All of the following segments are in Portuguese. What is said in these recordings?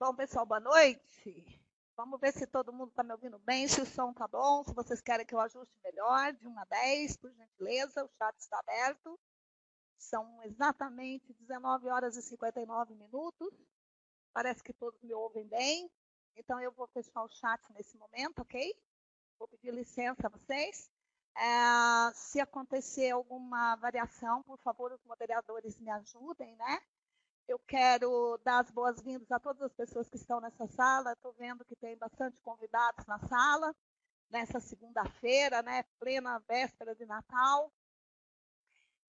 Bom, pessoal, boa noite. Vamos ver se todo mundo está me ouvindo bem, se o som está bom, se vocês querem que eu ajuste melhor, de 1 a 10, por gentileza, o chat está aberto. São exatamente 19 horas e 59 minutos. Parece que todos me ouvem bem. Então, eu vou fechar o chat nesse momento, ok? Vou pedir licença a vocês. É, se acontecer alguma variação, por favor, os moderadores me ajudem, né? Eu quero dar as boas-vindas a todas as pessoas que estão nessa sala. Estou vendo que tem bastante convidados na sala, nessa segunda-feira, né, plena véspera de Natal.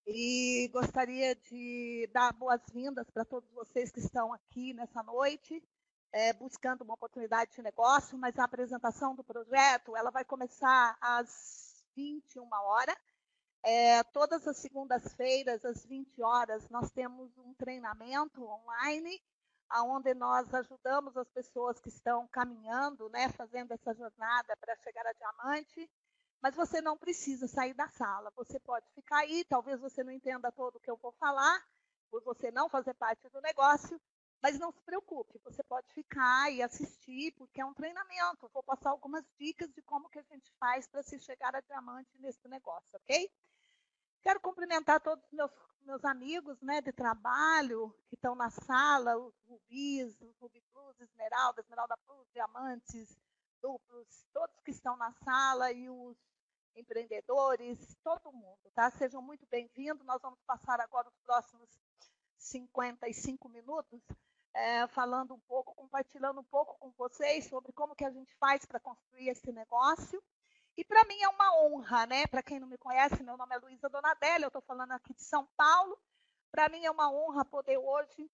E gostaria de dar boas-vindas para todos vocês que estão aqui nessa noite, é, buscando uma oportunidade de negócio, mas a apresentação do projeto ela vai começar às 21 horas é, todas as segundas-feiras, às 20 horas, nós temos um treinamento online, onde nós ajudamos as pessoas que estão caminhando, né, fazendo essa jornada para chegar a diamante. Mas você não precisa sair da sala, você pode ficar aí. Talvez você não entenda todo o que eu vou falar, por você não fazer parte do negócio, mas não se preocupe, você pode ficar e assistir, porque é um treinamento. Vou passar algumas dicas de como que a gente faz para se chegar a diamante nesse negócio, ok? Quero cumprimentar todos os meus, meus amigos né, de trabalho que estão na sala, os rubis, os rubi plus, esmeralda, esmeralda plus, diamantes, duplos, todos que estão na sala e os empreendedores, todo mundo, tá? Sejam muito bem-vindos. Nós vamos passar agora os próximos 55 minutos é, falando um pouco, compartilhando um pouco com vocês sobre como que a gente faz para construir esse negócio e para mim é uma honra, né? Para quem não me conhece, meu nome é Luísa Donadelli, eu estou falando aqui de São Paulo. Para mim é uma honra poder hoje,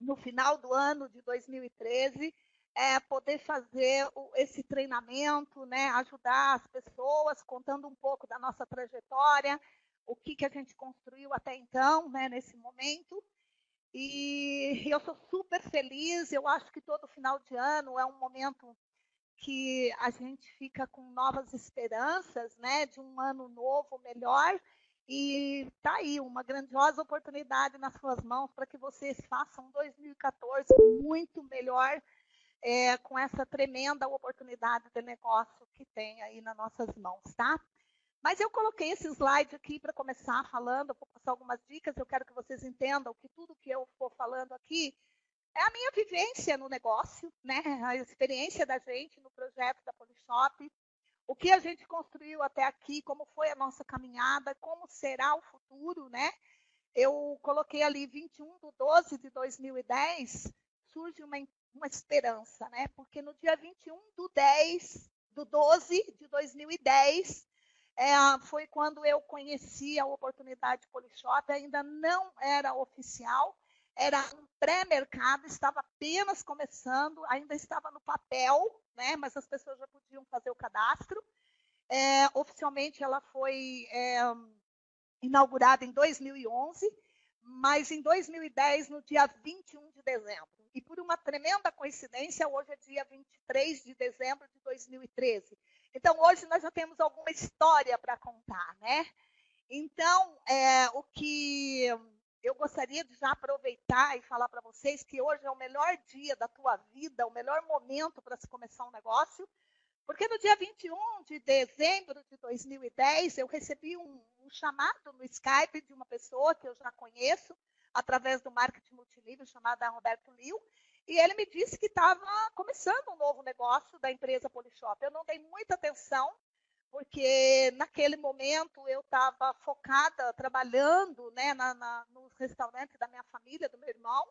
no final do ano de 2013, é, poder fazer esse treinamento, né? Ajudar as pessoas, contando um pouco da nossa trajetória, o que, que a gente construiu até então, né? Nesse momento. E eu sou super feliz. Eu acho que todo final de ano é um momento que a gente fica com novas esperanças, né, de um ano novo melhor. E tá aí uma grandiosa oportunidade nas suas mãos para que vocês façam 2014 muito melhor é, com essa tremenda oportunidade de negócio que tem aí nas nossas mãos, tá? Mas eu coloquei esse slide aqui para começar falando, vou passar algumas dicas, eu quero que vocês entendam que tudo que eu for falando aqui é a minha vivência no negócio, né? A experiência da gente no projeto da Polishop, o que a gente construiu até aqui, como foi a nossa caminhada, como será o futuro, né? Eu coloquei ali 21 de 12 de 2010, surge uma, uma esperança, né? Porque no dia 21 do 10 do 12 de 2010 é, foi quando eu conheci a oportunidade Polishop, ainda não era oficial, era um pré-mercado, estava apenas começando, ainda estava no papel, né, mas as pessoas já podiam fazer o cadastro. É, oficialmente ela foi é, inaugurada em 2011, mas em 2010, no dia 21 de dezembro. E por uma tremenda coincidência, hoje é dia 23 de dezembro de 2013. Então, hoje nós já temos alguma história para contar, né? Então, é, o que eu gostaria de já aproveitar e falar para vocês que hoje é o melhor dia da tua vida, o melhor momento para se começar um negócio, porque no dia 21 de dezembro de 2010 eu recebi um, um chamado no Skype de uma pessoa que eu já conheço através do marketing multinível chamada Roberto Liu, e ele me disse que estava começando um novo negócio da empresa Polishop. Eu não dei muita atenção, porque naquele momento eu estava focada, trabalhando né, na, na, nos restaurantes da minha família, do meu irmão,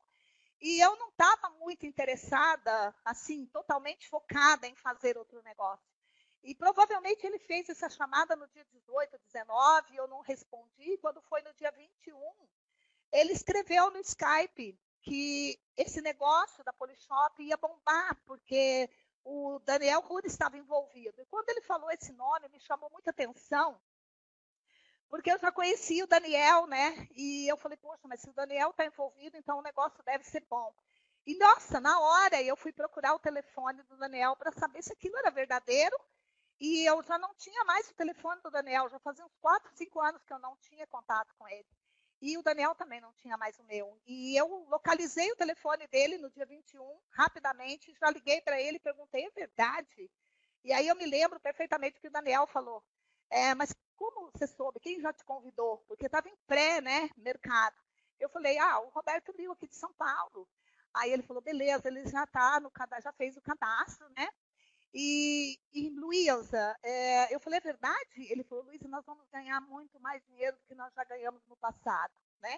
e eu não estava muito interessada, assim, totalmente focada em fazer outro negócio. E provavelmente ele fez essa chamada no dia 18, 19, eu não respondi. Quando foi no dia 21, ele escreveu no Skype que esse negócio da Polishop ia bombar, porque o Daniel Rude estava envolvido. E quando ele falou esse nome, me chamou muita atenção, porque eu já conhecia o Daniel, né? E eu falei, poxa, mas se o Daniel está envolvido, então o negócio deve ser bom. E, nossa, na hora eu fui procurar o telefone do Daniel para saber se aquilo era verdadeiro. E eu já não tinha mais o telefone do Daniel, já fazia uns 4, 5 anos que eu não tinha contato com ele. E o Daniel também não tinha mais o meu. E eu localizei o telefone dele no dia 21, rapidamente, já liguei para ele e perguntei, é verdade? E aí eu me lembro perfeitamente que o Daniel falou. É, mas como você soube? Quem já te convidou? Porque estava em pré, né, mercado. Eu falei, ah, o Roberto Lio aqui de São Paulo. Aí ele falou, beleza, ele já tá no já fez o cadastro, né? E, e Luísa, é, eu falei, é verdade? Ele falou, Luísa, nós vamos ganhar muito mais dinheiro do que nós já ganhamos no passado, né?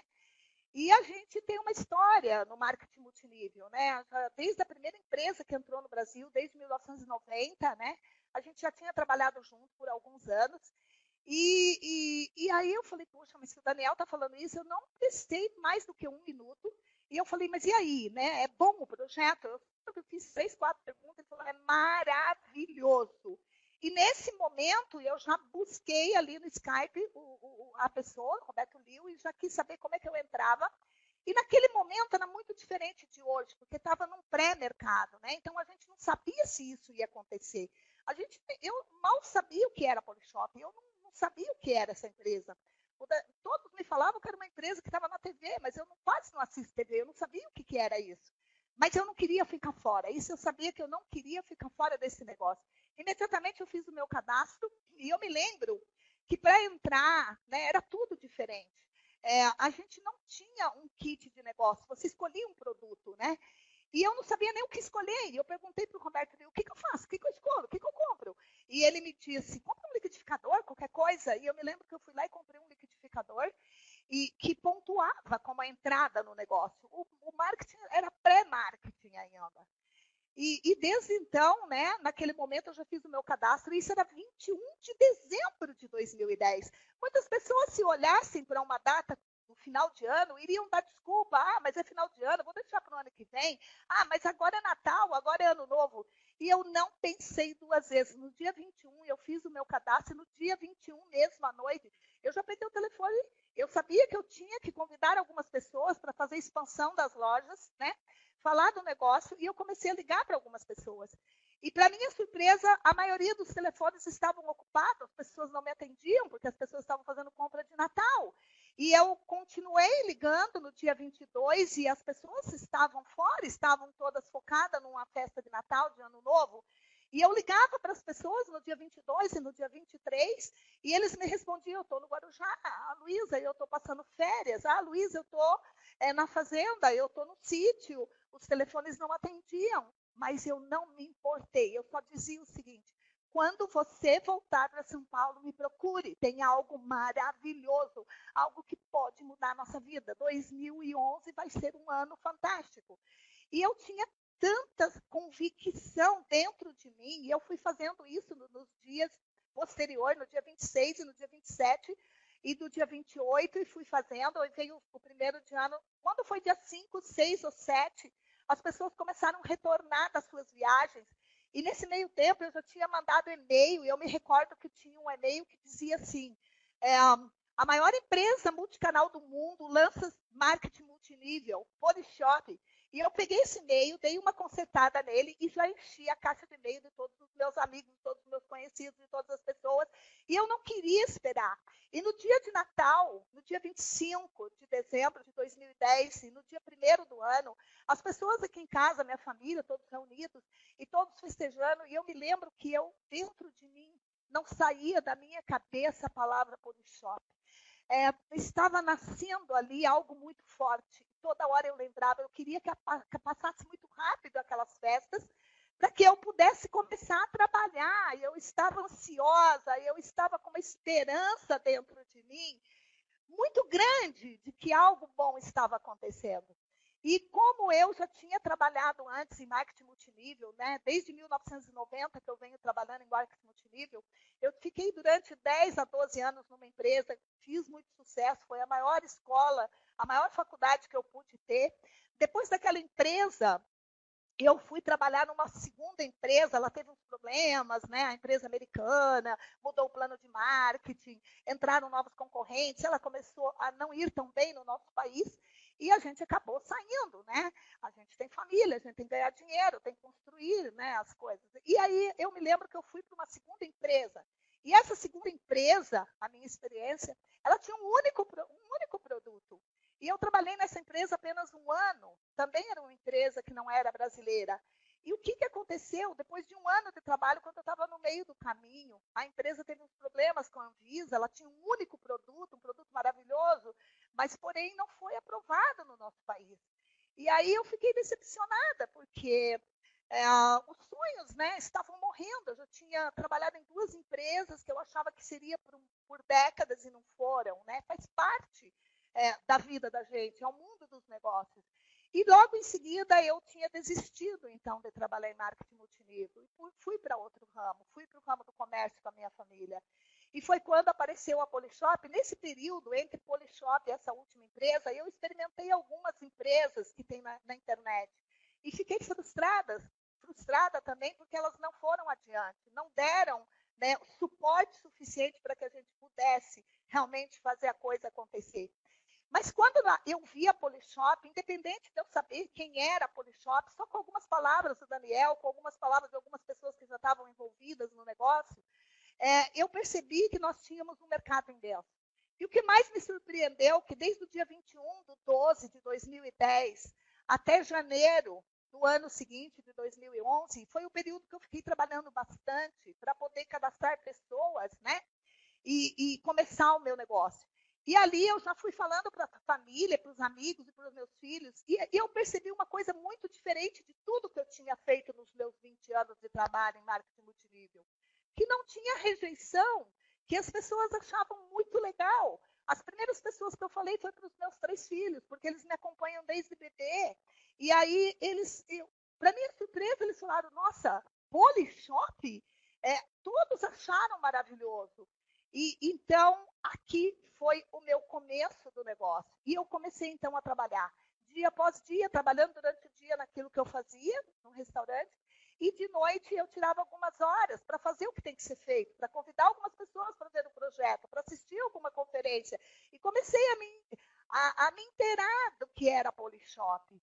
E a gente tem uma história no marketing multinível, né? Desde a primeira empresa que entrou no Brasil, desde 1990, né? A gente já tinha trabalhado junto por alguns anos. E, e, e aí eu falei, poxa, mas se o Daniel está falando isso, eu não prestei mais do que um minuto. E eu falei, mas e aí, né? É bom o projeto? Eu fiz três, quatro perguntas, ele falou, é maravilhoso. E nesse momento eu já busquei ali no Skype o, o, a pessoa, Roberto Liu, e já quis saber como é que eu entrava. E naquele momento era muito diferente de hoje, porque estava num pré-mercado, né? Então a gente não sabia se isso ia acontecer. A gente, eu mal sabia o que era Polishop, eu não, não sabia o que era essa empresa. Todos me falavam que era uma empresa que estava na TV, mas eu não, quase não assisto TV, eu não sabia o que, que era isso. Mas eu não queria ficar fora. Isso eu sabia que eu não queria ficar fora desse negócio. Imediatamente eu fiz o meu cadastro e eu me lembro que para entrar né, era tudo diferente. É, a gente não tinha um kit de negócio, você escolhia um produto, né? E eu não sabia nem o que escolher. E eu perguntei para o Roberto, o que, que eu faço? O que, que eu escolho? O que, que eu compro? E ele me disse, compra um liquidificador, qualquer coisa. E eu me lembro que eu fui lá e comprei um liquidificador e que pontuava como a entrada no negócio. O, o marketing era pré-marketing ainda. E, e, desde então, né, naquele momento eu já fiz o meu cadastro, e isso era 21 de dezembro de 2010. Muitas pessoas, se olhassem para uma data no final de ano, iriam dar desculpa. Ah, mas é final de ano, vou deixar para o ano que vem. Ah, mas agora é Natal, agora é Ano Novo. E eu não pensei duas vezes. No dia 21, eu fiz o meu cadastro, e no dia 21 mesmo, à noite, eu já peguei o telefone. Eu sabia que eu tinha que convidar algumas pessoas para fazer expansão das lojas, né? falar do negócio e eu comecei a ligar para algumas pessoas. E, para minha surpresa, a maioria dos telefones estavam ocupados, as pessoas não me atendiam, porque as pessoas estavam fazendo compra de Natal. E eu continuei ligando no dia 22 e as pessoas estavam fora, estavam todas focadas numa festa de Natal, de Ano Novo. E eu ligava para as pessoas no dia 22 e no dia 23, e eles me respondiam: eu estou no Guarujá, ah, Luísa, eu estou passando férias, ah, Luísa, eu estou é, na fazenda, eu estou no sítio. Os telefones não atendiam, mas eu não me importei. Eu só dizia o seguinte: quando você voltar para São Paulo, me procure. Tem algo maravilhoso, algo que pode mudar a nossa vida. 2011 vai ser um ano fantástico. E eu tinha tanta convicção dentro de mim, e eu fui fazendo isso nos dias posteriores, no dia 26 e no dia 27, e do dia 28 e fui fazendo, e veio o primeiro de ano, quando foi dia 5, 6 ou 7, as pessoas começaram a retornar das suas viagens, e nesse meio tempo eu já tinha mandado e-mail, e eu me recordo que tinha um e-mail que dizia assim, é, a maior empresa multicanal do mundo lança marketing multinível, Polishop, e eu peguei esse e-mail, dei uma consertada nele e já enchi a caixa de e-mail de todos os meus amigos, de todos os meus conhecidos, de todas as pessoas. E eu não queria esperar. E no dia de Natal, no dia 25 de dezembro de 2010, e no dia 1 do ano, as pessoas aqui em casa, minha família, todos reunidos, e todos festejando, e eu me lembro que eu, dentro de mim, não saía da minha cabeça a palavra Polishop. É, estava nascendo ali algo muito forte toda hora eu lembrava, eu queria que, que passasse muito rápido aquelas festas, para que eu pudesse começar a trabalhar. Eu estava ansiosa, eu estava com uma esperança dentro de mim muito grande de que algo bom estava acontecendo. E como eu já tinha trabalhado antes em marketing multinível, né, desde 1990 que eu venho trabalhando em marketing multinível, eu fiquei durante 10 a 12 anos numa empresa, fiz muito sucesso, foi a maior escola a maior faculdade que eu pude ter. Depois daquela empresa, eu fui trabalhar numa segunda empresa, ela teve uns problemas, né? A empresa americana mudou o plano de marketing, entraram novos concorrentes, ela começou a não ir tão bem no nosso país e a gente acabou saindo, né? A gente tem família, a gente tem que ganhar dinheiro, tem que construir, né, as coisas. E aí eu me lembro que eu fui para uma segunda empresa E essa segunda empresa, a minha experiência, ela tinha um único, um único produto. E eu trabalhei nessa empresa apenas um ano. Também era uma empresa que não era brasileira. E o que, que aconteceu? Depois de um ano de trabalho, quando eu estava no meio do caminho, a empresa teve uns problemas com a Anvisa, ela tinha um único produto, um produto maravilhoso, mas, porém, não foi aprovado no nosso país. E aí eu fiquei decepcionada, porque é, os sonhos né, estavam morrendo. Eu já tinha trabalhado em duas empresas que eu achava que seria por, por décadas e não foram. Né? Faz parte é, da vida da gente, é o mundo dos negócios. E logo em seguida eu tinha desistido, então, de trabalhar em marketing multinível. E fui, fui para outro ramo, fui para o ramo do comércio com a minha família. E foi quando apareceu a Polishop. Nesse período, entre Polishop e essa última empresa, eu experimentei algumas empresas que tem na, na internet. E fiquei frustrada, frustrada também, porque elas não foram adiante, não deram né, suporte suficiente para que a gente pudesse realmente fazer a coisa acontecer. Mas quando eu vi a Polishop, independente de eu saber quem era a Polishop, só com algumas palavras do Daniel, com algumas palavras de algumas pessoas que já estavam envolvidas no negócio, é, eu percebi que nós tínhamos um mercado em Deus. E o que mais me surpreendeu, que desde o dia 21 de 12 de 2010 até janeiro do ano seguinte, de 2011, foi o período que eu fiquei trabalhando bastante para poder cadastrar pessoas, né? E, e começar o meu negócio. E ali eu já fui falando para a família, para os amigos e para os meus filhos, e, e eu percebi uma coisa muito diferente de tudo que eu tinha feito nos meus 20 anos de trabalho em marketing multinível, que não tinha rejeição, que as pessoas achavam muito legal. As primeiras pessoas que eu falei foi para os meus três filhos, porque eles me acompanham desde bebê. E aí eles, para minha surpresa, eles falaram: "Nossa, Polishop?" É, todos acharam maravilhoso. E então aqui foi o meu começo do negócio. E eu comecei então a trabalhar dia após dia, trabalhando durante o dia naquilo que eu fazia no restaurante. E de noite eu tirava algumas horas para fazer o que tem que ser feito, para convidar algumas pessoas para ver o projeto, para assistir alguma conferência. E comecei a me, a, a me inteirar do que era a Polishop.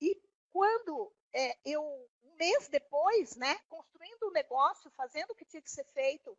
E quando é, eu, um mês depois, né, construindo o um negócio, fazendo o que tinha que ser feito,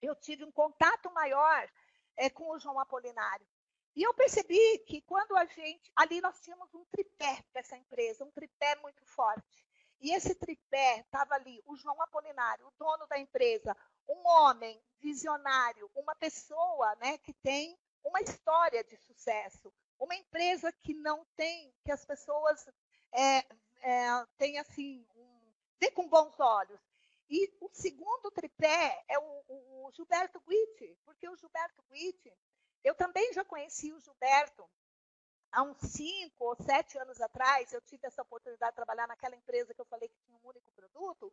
eu tive um contato maior é, com o João Apolinário. E eu percebi que quando a gente. Ali nós tínhamos um tripé dessa empresa, um tripé muito forte. E esse tripé estava ali, o João Apolinário, o dono da empresa, um homem visionário, uma pessoa né, que tem uma história de sucesso, uma empresa que não tem, que as pessoas é, é, têm assim, um, vê com bons olhos. E o segundo tripé é o, o Gilberto Guitti, porque o Gilberto Guitti, eu também já conheci o Gilberto há uns cinco ou sete anos atrás, eu tive essa oportunidade de trabalhar naquela empresa que eu falei que tinha um único produto,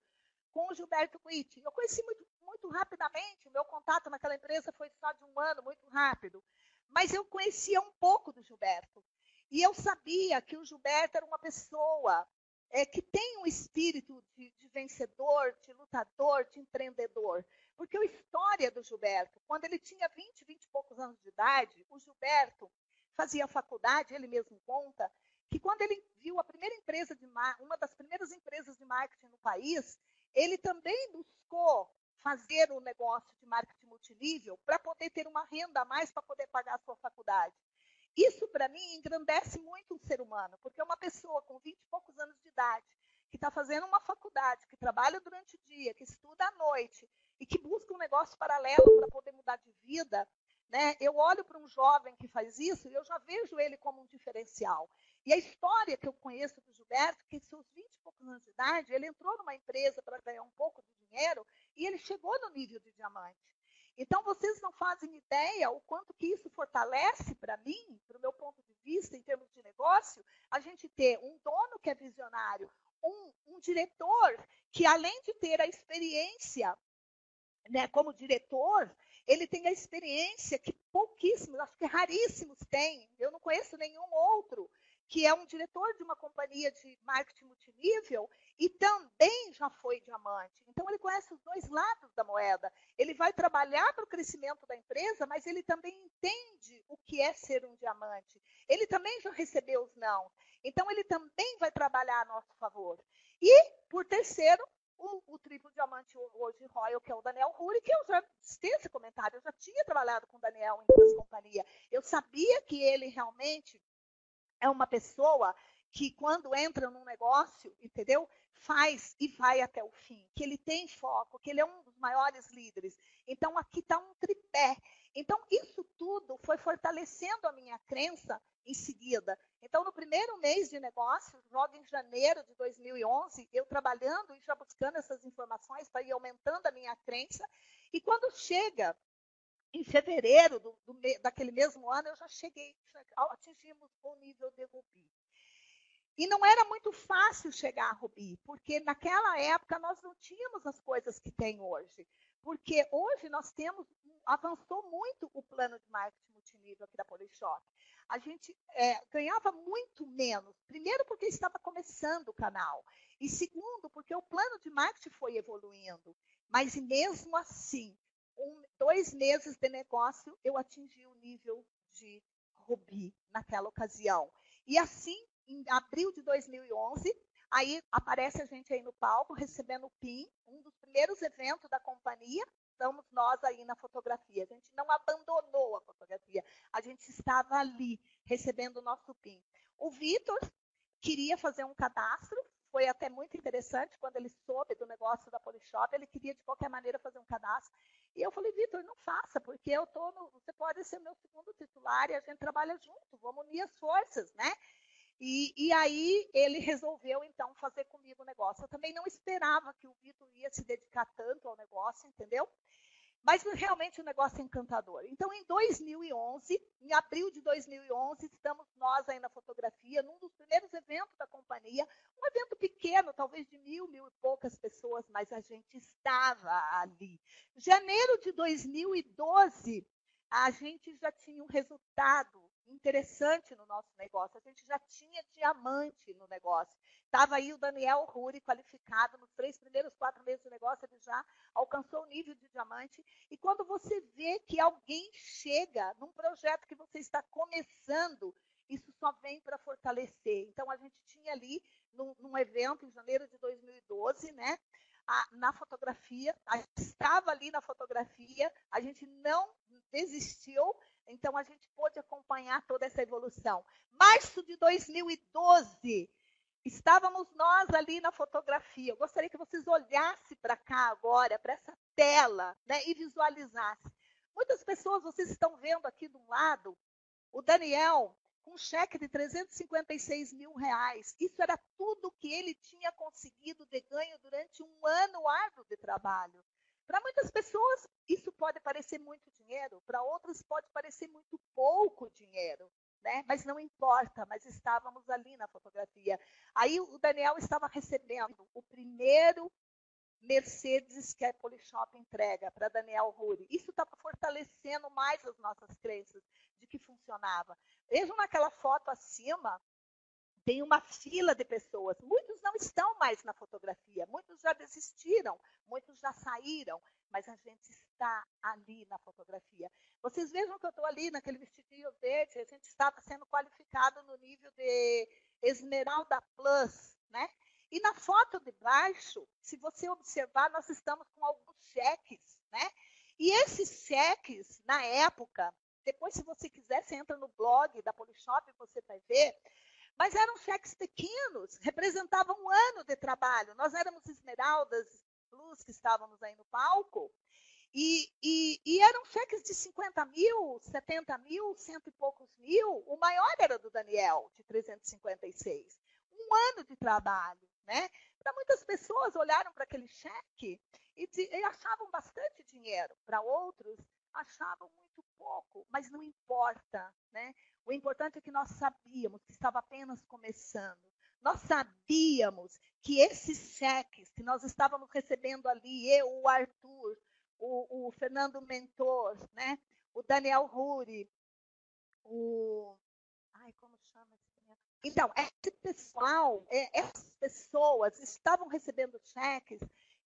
com o Gilberto Guitti. Eu conheci muito, muito rapidamente, o meu contato naquela empresa foi só de um ano, muito rápido. Mas eu conhecia um pouco do Gilberto. E eu sabia que o Gilberto era uma pessoa é, que tem um espírito de, de, vencedor, de lutador, de empreendedor. Porque a história do Gilberto, quando ele tinha 20, 20 e poucos anos de idade, o Gilberto fazia faculdade, ele mesmo conta, que quando ele viu a primeira empresa de uma das primeiras empresas de marketing no país, ele também buscou fazer o um negócio de marketing multinível para poder ter uma renda a mais para poder pagar a sua faculdade. Isso, para mim, engrandece muito um ser humano, porque uma pessoa com 20 e poucos anos de idade, que está fazendo uma faculdade, que trabalha durante o dia, que estuda à noite e que busca um negócio paralelo para poder mudar de vida, né? eu olho para um jovem que faz isso e eu já vejo ele como um diferencial. E a história que eu conheço do Gilberto, que seus 20 e poucos anos de idade, ele entrou numa empresa para ganhar um pouco de dinheiro e ele chegou no nível de diamante. Então, vocês não fazem ideia o quanto que isso fortalece para mim, para o meu ponto de vista, em termos de negócio, a gente ter um dono que é visionário, um, um diretor que, além de ter a experiência né, como diretor, ele tem a experiência que pouquíssimos, acho que raríssimos têm. Eu não conheço nenhum outro que é um diretor de uma companhia de marketing multinível e também já foi diamante. Então, ele conhece os dois lados da moeda. Ele vai trabalhar para o crescimento da empresa, mas ele também entende o que é ser um diamante. Ele também já recebeu os não. Então, ele também vai trabalhar a nosso favor. E, por terceiro, o, o triplo diamante hoje Royal, que é o Daniel Ruri, que eu já fiz esse comentário, eu já tinha trabalhado com o Daniel em duas companhias. Eu sabia que ele realmente é uma pessoa que quando entra num negócio, entendeu? Faz e vai até o fim, que ele tem foco, que ele é um dos maiores líderes. Então aqui está um tripé. Então isso tudo foi fortalecendo a minha crença em seguida. Então, no primeiro mês de negócio, logo em janeiro de 2011, eu trabalhando e já buscando essas informações para ir aumentando a minha crença. E quando chega em fevereiro do, do, daquele mesmo ano, eu já cheguei, atingimos o nível de Rubi. E não era muito fácil chegar a Rubi, porque naquela época nós não tínhamos as coisas que tem hoje. Porque hoje nós temos, avançou muito o plano de marketing multinível aqui da Polishop a gente é, ganhava muito menos. Primeiro, porque estava começando o canal. E segundo, porque o plano de marketing foi evoluindo. Mas mesmo assim, um, dois meses de negócio, eu atingi o nível de Rubi naquela ocasião. E assim, em abril de 2011, aí aparece a gente aí no palco recebendo o PIN, um dos primeiros eventos da companhia, estamos nós aí na fotografia. A gente não abandonou a fotografia, a gente estava ali recebendo o nosso PIN. O Vitor queria fazer um cadastro, foi até muito interessante quando ele soube do negócio da Polishop, ele queria de qualquer maneira fazer um cadastro. E eu falei, Vitor, não faça, porque eu tô no, você pode ser meu segundo titular e a gente trabalha junto, vamos unir as forças, né? E, e, aí ele resolveu, então, fazer comigo o negócio. Eu também não esperava que o Vitor ia se dedicar tanto ao negócio, entendeu? Mas realmente o negócio é encantador. Então, em 2011, em abril de 2011, estamos nós aí na fotografia, num dos primeiros eventos da companhia, um evento pequeno, talvez de mil, mil e poucas pessoas, mas a gente estava ali. Janeiro de 2012, a gente já tinha um resultado interessante no nosso negócio. A gente já tinha diamante no negócio. Estava aí o Daniel Ruri qualificado nos três primeiros quatro meses de negócio, ele já alcançou o nível de diamante. E quando você vê que alguém chega num projeto que você está começando, isso só vem para fortalecer. Então, a gente tinha ali, num, num evento em janeiro de 2012, né? A, na fotografia, a estava ali na fotografia, a gente não desistiu, então, a gente pôde acompanhar toda essa evolução. Março de 2012, estávamos nós ali na fotografia. Eu gostaria que vocês olhassem para cá agora, para essa tela, né, e visualizassem. Muitas pessoas, vocês estão vendo aqui um lado, o Daniel com um cheque de 356 mil reais. Isso era tudo que ele tinha conseguido de ganho durante um ano árduo de trabalho. Para muitas pessoas, isso pode parecer muito dinheiro, para outras pode parecer muito pouco dinheiro, né? Mas não importa, mas estávamos ali na fotografia. Aí o Daniel estava recebendo o primeiro Mercedes que a Polishop entrega para Daniel Ruri. Isso estava fortalecendo mais as nossas crenças de que funcionava. Vejam naquela foto acima, tem uma fila de pessoas. Muitos não estão mais na fotografia, muitos já desistiram, muitos já saíram, mas a gente está ali na fotografia. Vocês vejam que eu estou ali naquele vestidinho verde, a gente estava sendo qualificado no nível de Esmeralda Plus, né? E na foto de baixo, se você observar, nós estamos com alguns cheques, né? E esses cheques, na época, depois, se você quiser, você entra no blog da Polishop, você vai ver, mas eram cheques pequenos, representavam um ano de trabalho. Nós éramos esmeraldas, plus que estávamos aí no palco, e, e, e, eram cheques de 50 mil, 70 mil, cento e poucos mil. O maior era do Daniel, de 356. Um ano de trabalho. Né? Para muitas pessoas olharam para aquele cheque e, e achavam bastante dinheiro. Para outros, achavam muito pouco, mas não importa. Né? O importante é que nós sabíamos que estava apenas começando. Nós sabíamos que esses cheques que nós estávamos recebendo ali, eu, o Arthur, o, o Fernando Mentor, né? o Daniel Ruri, o. Ai, como chama esse Então, esse pessoal, é, essas pessoas estavam recebendo cheques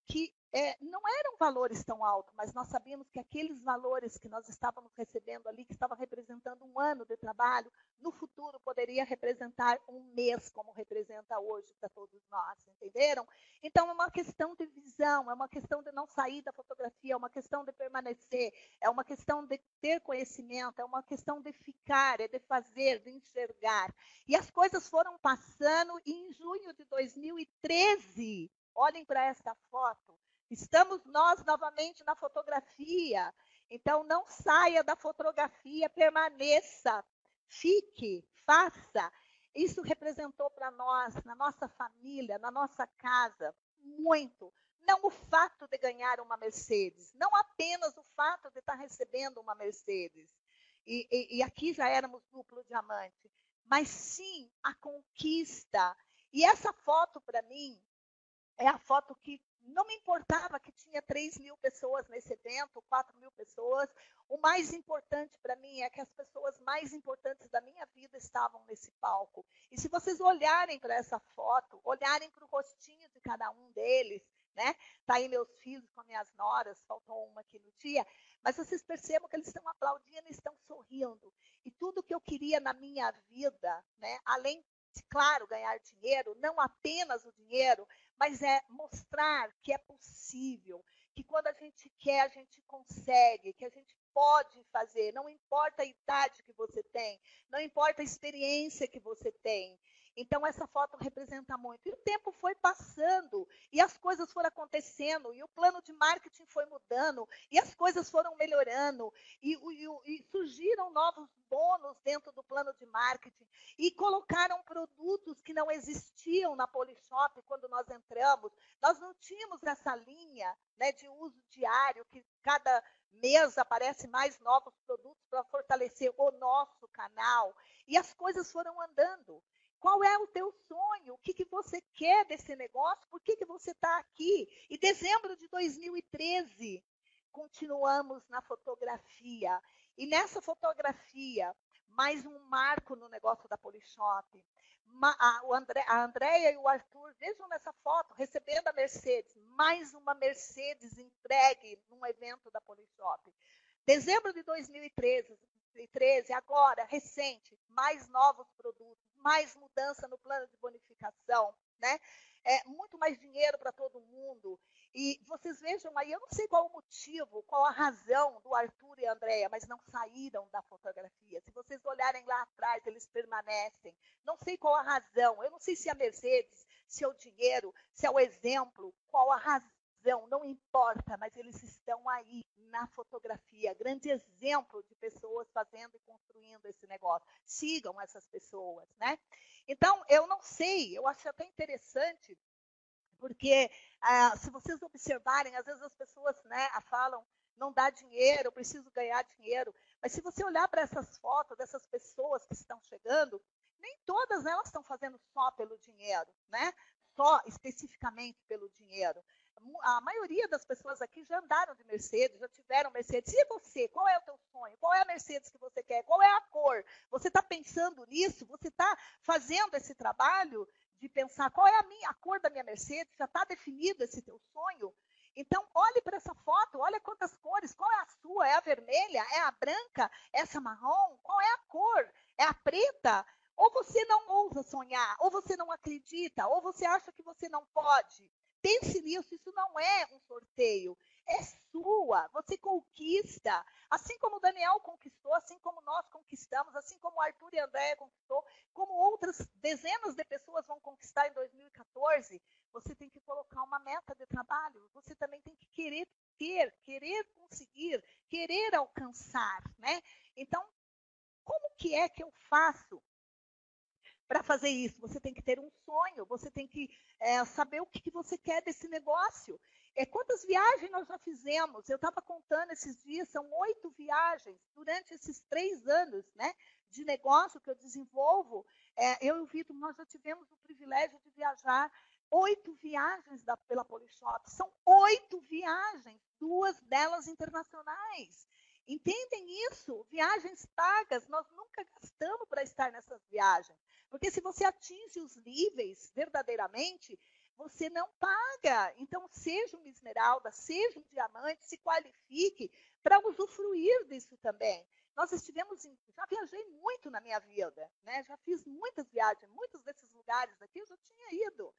que é, não eram valores tão altos, mas nós sabíamos que aqueles valores que nós estávamos recebendo ali, que estava representando um ano de trabalho, no futuro poderia representar um mês, como representa hoje para todos nós, entenderam? Então é uma questão de visão, é uma questão de não sair da fotografia, é uma questão de permanecer, é uma questão de ter conhecimento, é uma questão de ficar, é de fazer, de enxergar. E as coisas foram passando e em junho de 2013, olhem para esta foto, Estamos nós novamente na fotografia. Então, não saia da fotografia, permaneça, fique, faça. Isso representou para nós, na nossa família, na nossa casa, muito. Não o fato de ganhar uma Mercedes, não apenas o fato de estar recebendo uma Mercedes. E, e, e aqui já éramos duplo diamante, mas sim a conquista. E essa foto, para mim, é a foto que não me importava que tinha 3 mil pessoas nesse evento, 4 mil pessoas. O mais importante para mim é que as pessoas mais importantes da minha vida estavam nesse palco. E se vocês olharem para essa foto, olharem para o rostinho de cada um deles, né? Tá aí meus filhos com minhas noras, faltou uma aqui no dia, mas vocês percebam que eles estão aplaudindo estão sorrindo. E tudo que eu queria na minha vida, né? Além de, claro, ganhar dinheiro, não apenas o dinheiro, mas é mostrar que é possível, que quando a gente quer, a gente consegue, que a gente pode fazer, não importa a idade que você tem, não importa a experiência que você tem. Então, essa foto representa muito. E o tempo foi passando, e as coisas foram acontecendo, e o plano de marketing foi mudando, e as coisas foram melhorando, e, e, e surgiram novos bônus dentro do plano de marketing, e colocaram produtos que não existiam na Polishop quando nós entramos. Nós não tínhamos essa linha né, de uso diário, que cada mês aparece mais novos produtos para fortalecer o nosso canal. E as coisas foram andando. Qual é o teu sonho? O que, que você quer desse negócio? Por que, que você está aqui? E dezembro de 2013, continuamos na fotografia. E nessa fotografia, mais um marco no negócio da Polishop. A, André, a Andrea e o Arthur, vejam nessa foto, recebendo a Mercedes. Mais uma Mercedes entregue num evento da Polishop. Dezembro de 2013, 2013, agora, recente, mais novos produtos, mais mudança no plano de bonificação, né? É, muito mais dinheiro para todo mundo. E vocês vejam aí, eu não sei qual o motivo, qual a razão do Arthur e a Andrea, mas não saíram da fotografia. Se vocês olharem lá atrás, eles permanecem. Não sei qual a razão, eu não sei se é a Mercedes, se é o dinheiro, se é o exemplo, qual a razão não importa, mas eles estão aí na fotografia, grande exemplo de pessoas fazendo e construindo esse negócio. Sigam essas pessoas, né? Então, eu não sei, eu acho até interessante, porque ah, se vocês observarem, às vezes as pessoas né, falam, não dá dinheiro, eu preciso ganhar dinheiro. Mas se você olhar para essas fotos dessas pessoas que estão chegando, nem todas elas estão fazendo só pelo dinheiro, né? Só especificamente pelo dinheiro a maioria das pessoas aqui já andaram de Mercedes, já tiveram Mercedes. E você? Qual é o teu sonho? Qual é a Mercedes que você quer? Qual é a cor? Você está pensando nisso? Você está fazendo esse trabalho de pensar qual é a, minha, a cor da minha Mercedes? Já está definido esse teu sonho? Então, olhe para essa foto, olha quantas cores. Qual é a sua? É a vermelha? É a branca? É essa marrom? Qual é a cor? É a preta? Ou você não ousa sonhar, ou você não acredita, ou você acha que você não pode. Pense nisso, isso não é um sorteio, é sua, você conquista. Assim como Daniel conquistou, assim como nós conquistamos, assim como Arthur e André conquistou, como outras dezenas de pessoas vão conquistar em 2014, você tem que colocar uma meta de trabalho, você também tem que querer ter, querer conseguir, querer alcançar, né? Então, como que é que eu faço para fazer isso, você tem que ter um sonho, você tem que é, saber o que, que, você quer desse negócio. É, quantas viagens nós já fizemos? Eu estava contando esses dias, são oito viagens durante esses três anos né, de negócio que eu desenvolvo. É, eu e o Vitor, nós já tivemos o privilégio de viajar oito viagens da, pela Polishop. São oito viagens, duas delas internacionais. Entendem isso? Viagens pagas, nós nunca gastamos para estar nessas viagens. Porque se você atinge os níveis verdadeiramente, você não paga. Então, seja uma esmeralda, seja um diamante, se qualifique para usufruir disso também. Nós estivemos, em, já viajei muito na minha vida, né? já fiz muitas viagens, muitos desses lugares aqui eu já tinha ido.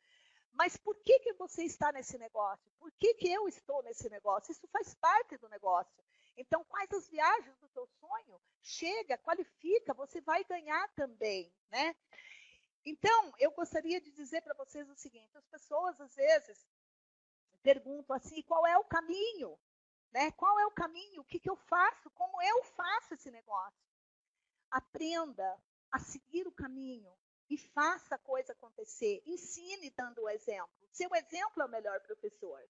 Mas por que, que você está nesse negócio? Por que, que eu estou nesse negócio? Isso faz parte do negócio. Então, quais as viagens do teu sonho? Chega, qualifica, você vai ganhar também, né? Então, eu gostaria de dizer para vocês o seguinte: as pessoas às vezes perguntam assim, qual é o caminho? Né? Qual é o caminho? O que, que eu faço? Como eu faço esse negócio? Aprenda a seguir o caminho e faça a coisa acontecer. Ensine dando o exemplo. Seu exemplo é o melhor professor.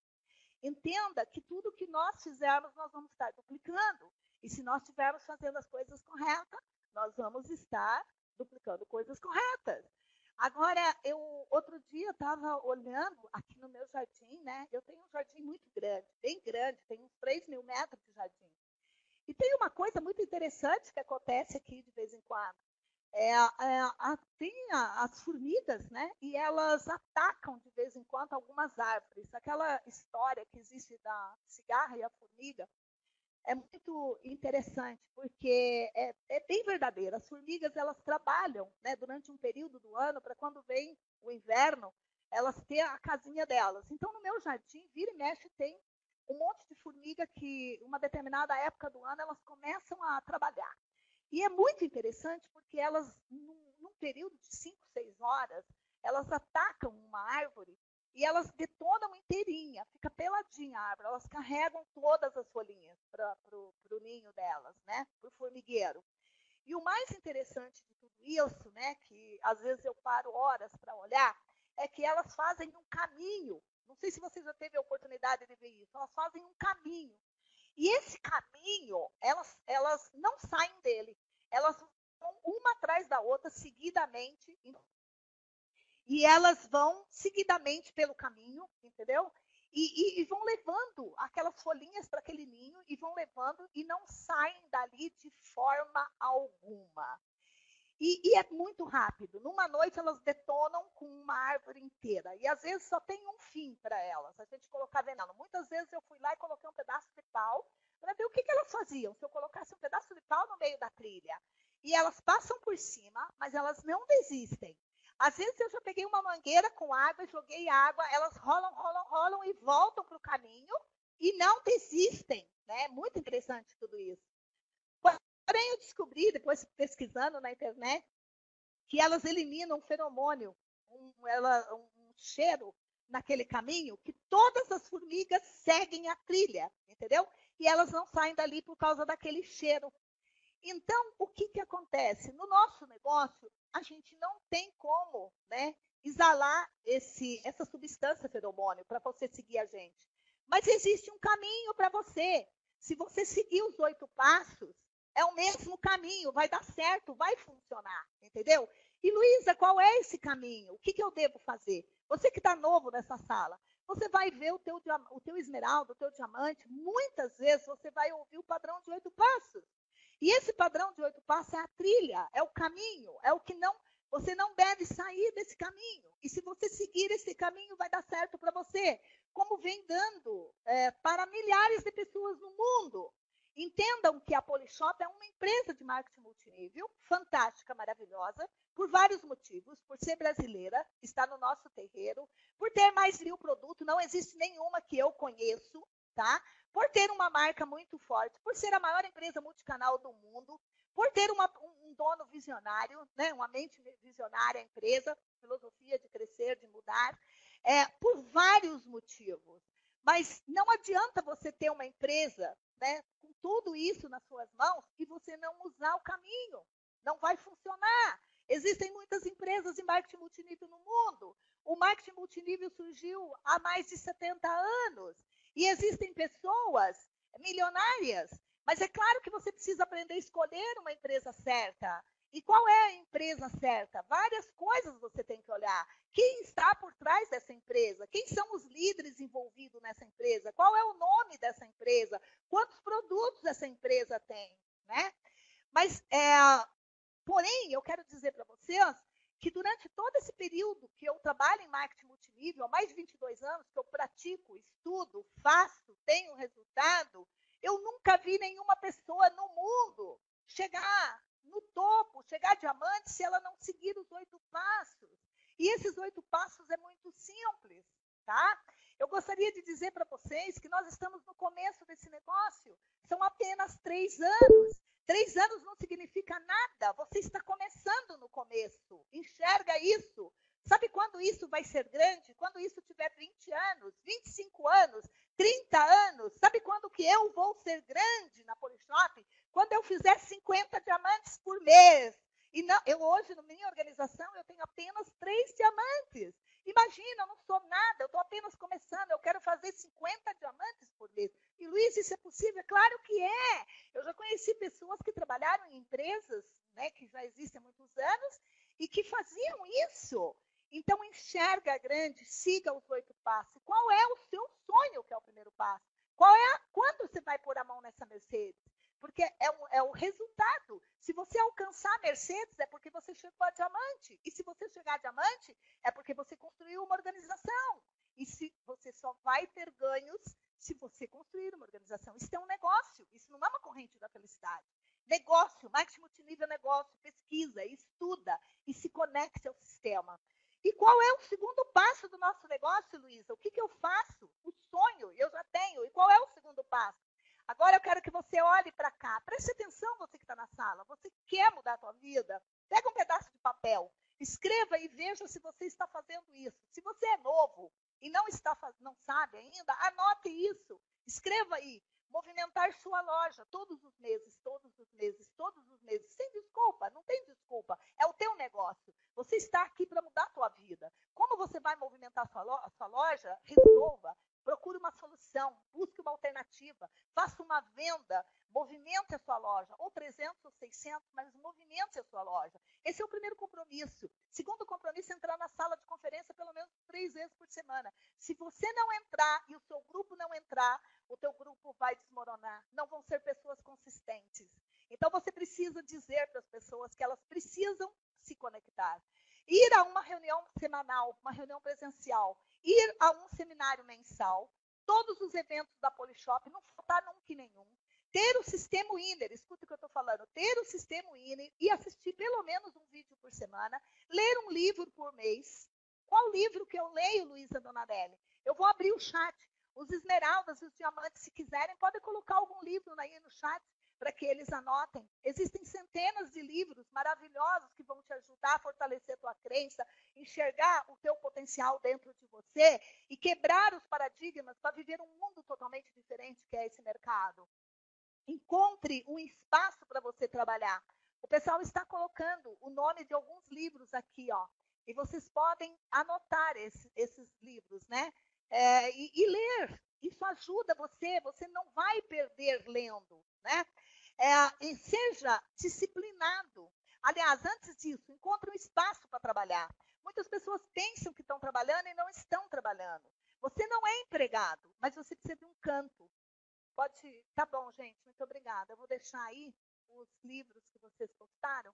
Entenda que tudo que nós fizermos, nós vamos estar duplicando. E se nós estivermos fazendo as coisas corretas, nós vamos estar duplicando coisas corretas. Agora, eu outro dia estava olhando aqui no meu jardim, né? Eu tenho um jardim muito grande, bem grande, tem uns 3 mil metros de jardim. E tem uma coisa muito interessante que acontece aqui de vez em quando. É, é, tem as formigas, né? E elas atacam de vez em quando algumas árvores. Aquela história que existe da cigarra e a formiga, é muito interessante, porque é, é, bem verdadeiro. As formigas elas trabalham né, durante um período do ano para quando vem o inverno, elas ter a casinha delas. Então, no meu jardim, vira e mexe, tem um monte de formiga que, uma determinada época do ano, elas começam a trabalhar. E é muito interessante porque elas, num, num período de 5, 6 horas, elas atacam uma árvore e elas detonam inteirinha, fica peladinha a árvore, elas carregam todas as folhinhas para o ninho delas, né? Para o formigueiro. E o mais interessante de tudo isso, né, que às vezes eu paro horas para olhar, é que elas fazem um caminho. Não sei se você já teve a oportunidade de ver isso. Elas fazem um caminho. E esse caminho, elas, elas não saem dele. Elas vão uma atrás da outra, seguidamente, e elas vão seguidamente pelo caminho, entendeu? E, e, e vão levando aquelas folhinhas para aquele ninho e vão levando e não saem dali de forma alguma. E, e, é muito rápido. Numa noite elas detonam com uma árvore inteira. E às vezes só tem um fim para elas. A gente colocar veneno. Muitas vezes eu fui lá e coloquei um pedaço de pau para ver o que, que elas faziam. Se eu colocasse um pedaço de pau no meio da trilha. E elas passam por cima, mas elas não desistem. Às vezes eu já peguei uma mangueira com água, joguei água, elas rolam, rolam, rolam e voltam para o caminho e não desistem. Né? Muito interessante tudo isso. Porém, eu descobri, depois pesquisando na internet, que elas eliminam um feromônio, um, ela, um cheiro naquele caminho, que todas as formigas seguem a trilha, entendeu? E elas não saem dali por causa daquele cheiro. Então, o que, que acontece? No nosso negócio, a gente não tem como né, exalar esse, essa substância feromônio para você seguir a gente. Mas existe um caminho para você. Se você seguir os oito passos, é o mesmo caminho, vai dar certo, vai funcionar, entendeu? E Luísa, qual é esse caminho? O que, que eu devo fazer? Você que está novo nessa sala, você vai ver o teu, o teu esmeralda, o teu diamante, muitas vezes você vai ouvir o padrão de oito passos. E esse padrão de oito passos é a trilha, é o caminho, é o que não. Você não deve sair desse caminho. E se você seguir esse caminho, vai dar certo para você. Como vem dando é, para milhares de pessoas no mundo. Entendam que a Polishop é uma empresa de marketing multinível, fantástica, maravilhosa, por vários motivos. Por ser brasileira, está no nosso terreiro, por ter mais mil produtos, não existe nenhuma que eu conheço, tá? por ter uma marca muito forte, por ser a maior empresa multicanal do mundo, por ter uma, um, dono visionário, né, uma mente visionária, empresa, filosofia de crescer, de mudar, é, por vários motivos. Mas não adianta você ter uma empresa né, com tudo isso nas suas mãos e você não usar o caminho. Não vai funcionar. Existem muitas empresas de marketing multinível no mundo. O marketing multinível surgiu há mais de 70 anos. E existem pessoas milionárias, mas é claro que você precisa aprender a escolher uma empresa certa. E qual é a empresa certa? Várias coisas você tem que olhar. Quem está por trás dessa empresa? Quem são os líderes envolvidos nessa empresa? Qual é o nome dessa empresa? Quantos produtos essa empresa tem? Né? Mas, é, porém, eu quero dizer para vocês que durante todo esse período que eu trabalho em marketing multinível, há mais de 10 anos que eu pratico, estudo, faço, tenho resultado, eu nunca vi nenhuma pessoa no mundo chegar no topo, chegar diamante, se ela não seguir os oito passos. E esses oito passos é muito simples, tá? Eu gostaria de dizer para vocês que nós estamos no começo desse negócio. São apenas três anos. Três anos não significa nada. Você está começando no começo. Enxerga isso. Sabe quando isso vai ser grande? Quando isso tiver 20 anos, 25 anos, 30 anos. Sabe quando que eu vou ser grande na Polishop? Quando eu fizer 50 diamantes por mês. E não, eu hoje, na minha organização, eu tenho apenas três diamantes. Imagina, eu não sou nada, eu estou apenas começando, eu quero fazer 50 diamantes por mês. E Luiz, isso é possível? Claro que é. Eu já conheci pessoas que trabalharam em empresas né, que já existem há muitos anos e que faziam isso. Então, enxerga grande, siga os oito passos. Qual é o seu sonho, que é o primeiro passo? Qual é a, quando você vai pôr a mão nessa Mercedes? Porque é, um, é o resultado. Se você alcançar a Mercedes, é porque você chegou a diamante. E se você chegar a diamante, é porque você construiu uma organização. E se você só vai ter ganhos se você construir uma organização. Isso é um negócio, isso não é uma corrente da felicidade. Negócio, marketing multinível negócio, pesquisa, estuda e se conecte ao sistema. E qual é o segundo passo do nosso negócio, Luísa? O que, que eu faço? O sonho, eu já tenho. E qual é o segundo passo? Agora eu quero que você olhe para cá. Preste atenção, você que está na sala. Você quer mudar a sua vida? Pega um pedaço de papel, escreva e veja se você está fazendo isso. Se você é novo e não está não sabe ainda, anote isso. Escreva aí. Movimentar sua loja todos os meses, todos os meses, todos os meses, sem desculpa, não tem desculpa. É o teu negócio. Você está aqui para mudar a sua vida. Como você vai movimentar sua loja? Resolva. Procure uma solução, busque uma alternativa, faça uma venda, movimente a sua loja, ou 300 ou 600, mas movimente a sua loja. Esse é o primeiro compromisso. Segundo compromisso, entrar na sala de conferência pelo menos três vezes por semana. Se você não entrar e o seu grupo não entrar, o teu grupo vai desmoronar. Não vão ser pessoas consistentes. Então você precisa dizer para as pessoas que elas precisam se conectar. Ir a uma reunião semanal, uma reunião presencial, ir a um seminário mensal, todos os eventos da Polishop, não faltar nunca nenhum. Ter o sistema Winner, escuta o que eu estou falando, ter o sistema Winner e assistir pelo menos um vídeo por semana, ler um livro por mês. Qual livro que eu leio, Luísa Donarelli? Eu vou abrir o chat. Os esmeraldas e os diamantes, se quiserem, podem colocar algum livro aí no chat para que eles anotem. Existem centenas de livros maravilhosos que vão te ajudar a fortalecer a tua crença, enxergar o teu potencial dentro de você e quebrar os paradigmas para viver um mundo totalmente diferente que é esse mercado. Encontre um espaço para você trabalhar. O pessoal está colocando o nome de alguns livros aqui, ó. E vocês podem anotar esse, esses livros, né? É, e, e ler. Isso ajuda você, você não vai perder lendo, né? É, seja disciplinado. Aliás, antes disso, encontre um espaço para trabalhar. Muitas pessoas pensam que estão trabalhando e não estão trabalhando. Você não é empregado, mas você precisa de um canto. Pode. Tá bom, gente, muito obrigada. Eu vou deixar aí os livros que vocês postaram.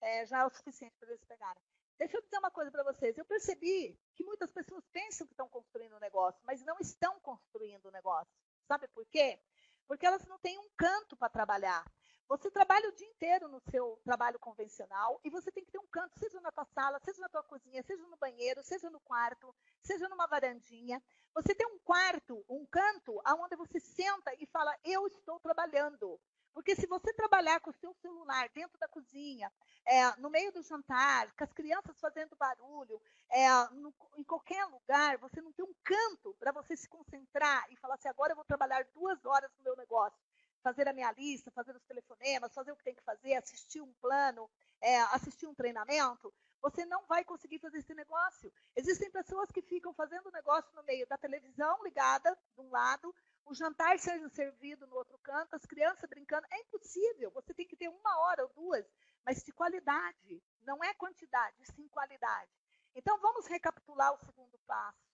É, já é o suficiente para eles pegarem. Deixa eu dizer uma coisa para vocês. Eu percebi que muitas pessoas pensam que estão construindo um negócio, mas não estão construindo um negócio. Sabe por quê? Porque elas não têm um canto para trabalhar. Você trabalha o dia inteiro no seu trabalho convencional e você tem que ter um canto, seja na tua sala, seja na tua cozinha, seja no banheiro, seja no quarto, seja numa varandinha. Você tem um quarto, um canto, aonde você senta e fala: Eu estou trabalhando. Porque se você trabalhar com o seu celular dentro da cozinha, é, no meio do jantar, com as crianças fazendo barulho, é, no, em qualquer lugar, você não tem um canto para você se concentrar e falar assim, agora eu vou trabalhar duas horas no meu negócio. Fazer a minha lista, fazer os telefonemas, fazer o que tem que fazer, assistir um plano, é, assistir um treinamento, você não vai conseguir fazer esse negócio. Existem pessoas que ficam fazendo negócio no meio da televisão ligada, de um lado, o jantar sendo servido no outro canto, as crianças brincando. É impossível. Você tem que ter uma hora ou duas, mas de qualidade. Não é quantidade, sim qualidade. Então, vamos recapitular o segundo passo.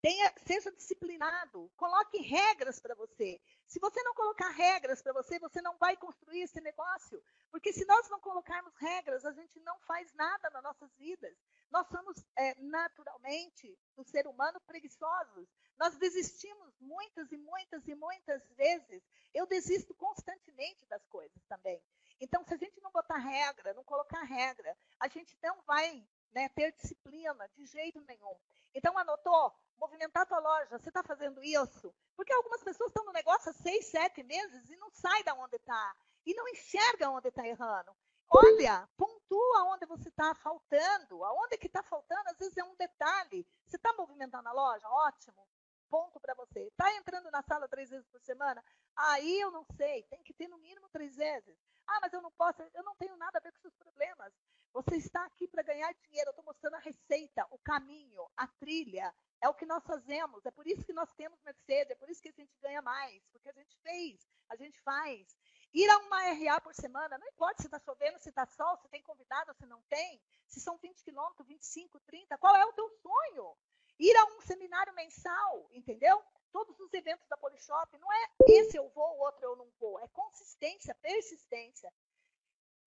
Tenha, seja disciplinado, coloque regras para você. Se você não colocar regras para você, você não vai construir esse negócio. Porque se nós não colocarmos regras, a gente não faz nada nas nossas vidas. Nós somos é, naturalmente, do ser humano, preguiçosos. Nós desistimos muitas e muitas e muitas vezes. Eu desisto constantemente das coisas também. Então, se a gente não botar regra, não colocar regra, a gente não vai né, ter disciplina de jeito nenhum. Então, anotou? Movimentar a tua loja, você está fazendo isso? Porque algumas pessoas estão no negócio há seis, sete meses e não sai da onde está. E não enxerga onde está errando. Olha, pontua onde você está faltando. Aonde que está faltando, às vezes é um detalhe. Você está movimentando a loja? Ótimo. Ponto para você. Está entrando na sala três vezes por semana? Aí eu não sei. Tem que ter no mínimo três vezes. Ah, mas eu não posso. Eu não tenho nada a ver com seus problemas. Você está aqui para ganhar dinheiro. Eu estou mostrando a receita, o caminho, a trilha. É o que nós fazemos. É por isso que nós temos Mercedes. É por isso que a gente ganha mais. Porque a gente fez, a gente faz. Ir a uma RA por semana, não importa se está chovendo, se está sol, se tem convidado, se não tem, se são 20 quilômetros, 25, 30, qual é o teu sonho? Ir a um seminário mensal, entendeu? Todos os eventos da Polishop, não é esse eu vou, o outro eu não vou, é consistência, persistência.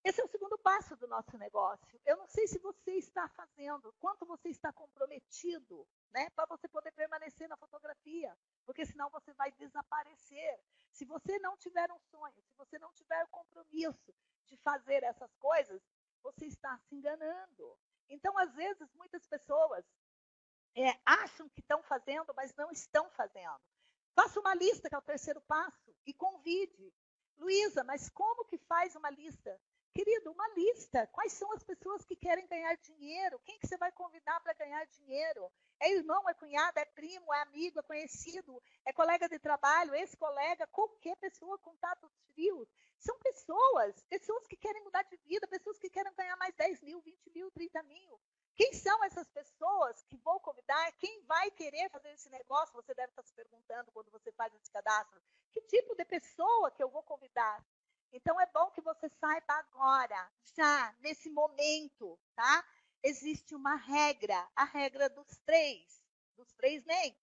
Esse é o segundo passo do nosso negócio. Eu não sei se você está fazendo, quanto você está comprometido, né, para você poder permanecer na fotografia, porque senão você vai desaparecer. Se você não tiver um sonho, se você não tiver o compromisso de fazer essas coisas, você está se enganando. Então, às vezes, muitas pessoas é, acham que estão fazendo, mas não estão fazendo. Faça uma lista, que é o terceiro passo, e convide. Luísa, mas como que faz uma lista? Querido, uma lista. Quais são as pessoas que querem ganhar dinheiro? Quem que você vai convidar para ganhar dinheiro? É irmão, é cunhado, é primo, é amigo, é conhecido, é colega de trabalho, ex-colega, qualquer pessoa, contatos frios. São pessoas, pessoas que querem mudar de vida, pessoas que querem ganhar mais 10 mil, 20 mil, 30 mil. Quem são essas pessoas que vou convidar? Quem vai querer fazer esse negócio? Você deve estar se perguntando quando você faz esse cadastro. Que tipo de pessoa que eu vou convidar? Então é bom que você saiba agora, já nesse momento, tá? Existe uma regra, a regra dos três, dos três nem.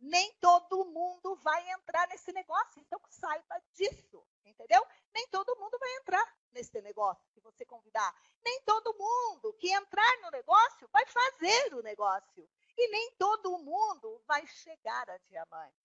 Nem todo mundo vai entrar nesse negócio, então saiba disso, entendeu? Nem todo mundo vai entrar nesse negócio que você convidar. Nem todo mundo que entrar no negócio vai fazer o negócio. E nem todo mundo vai chegar a diamante.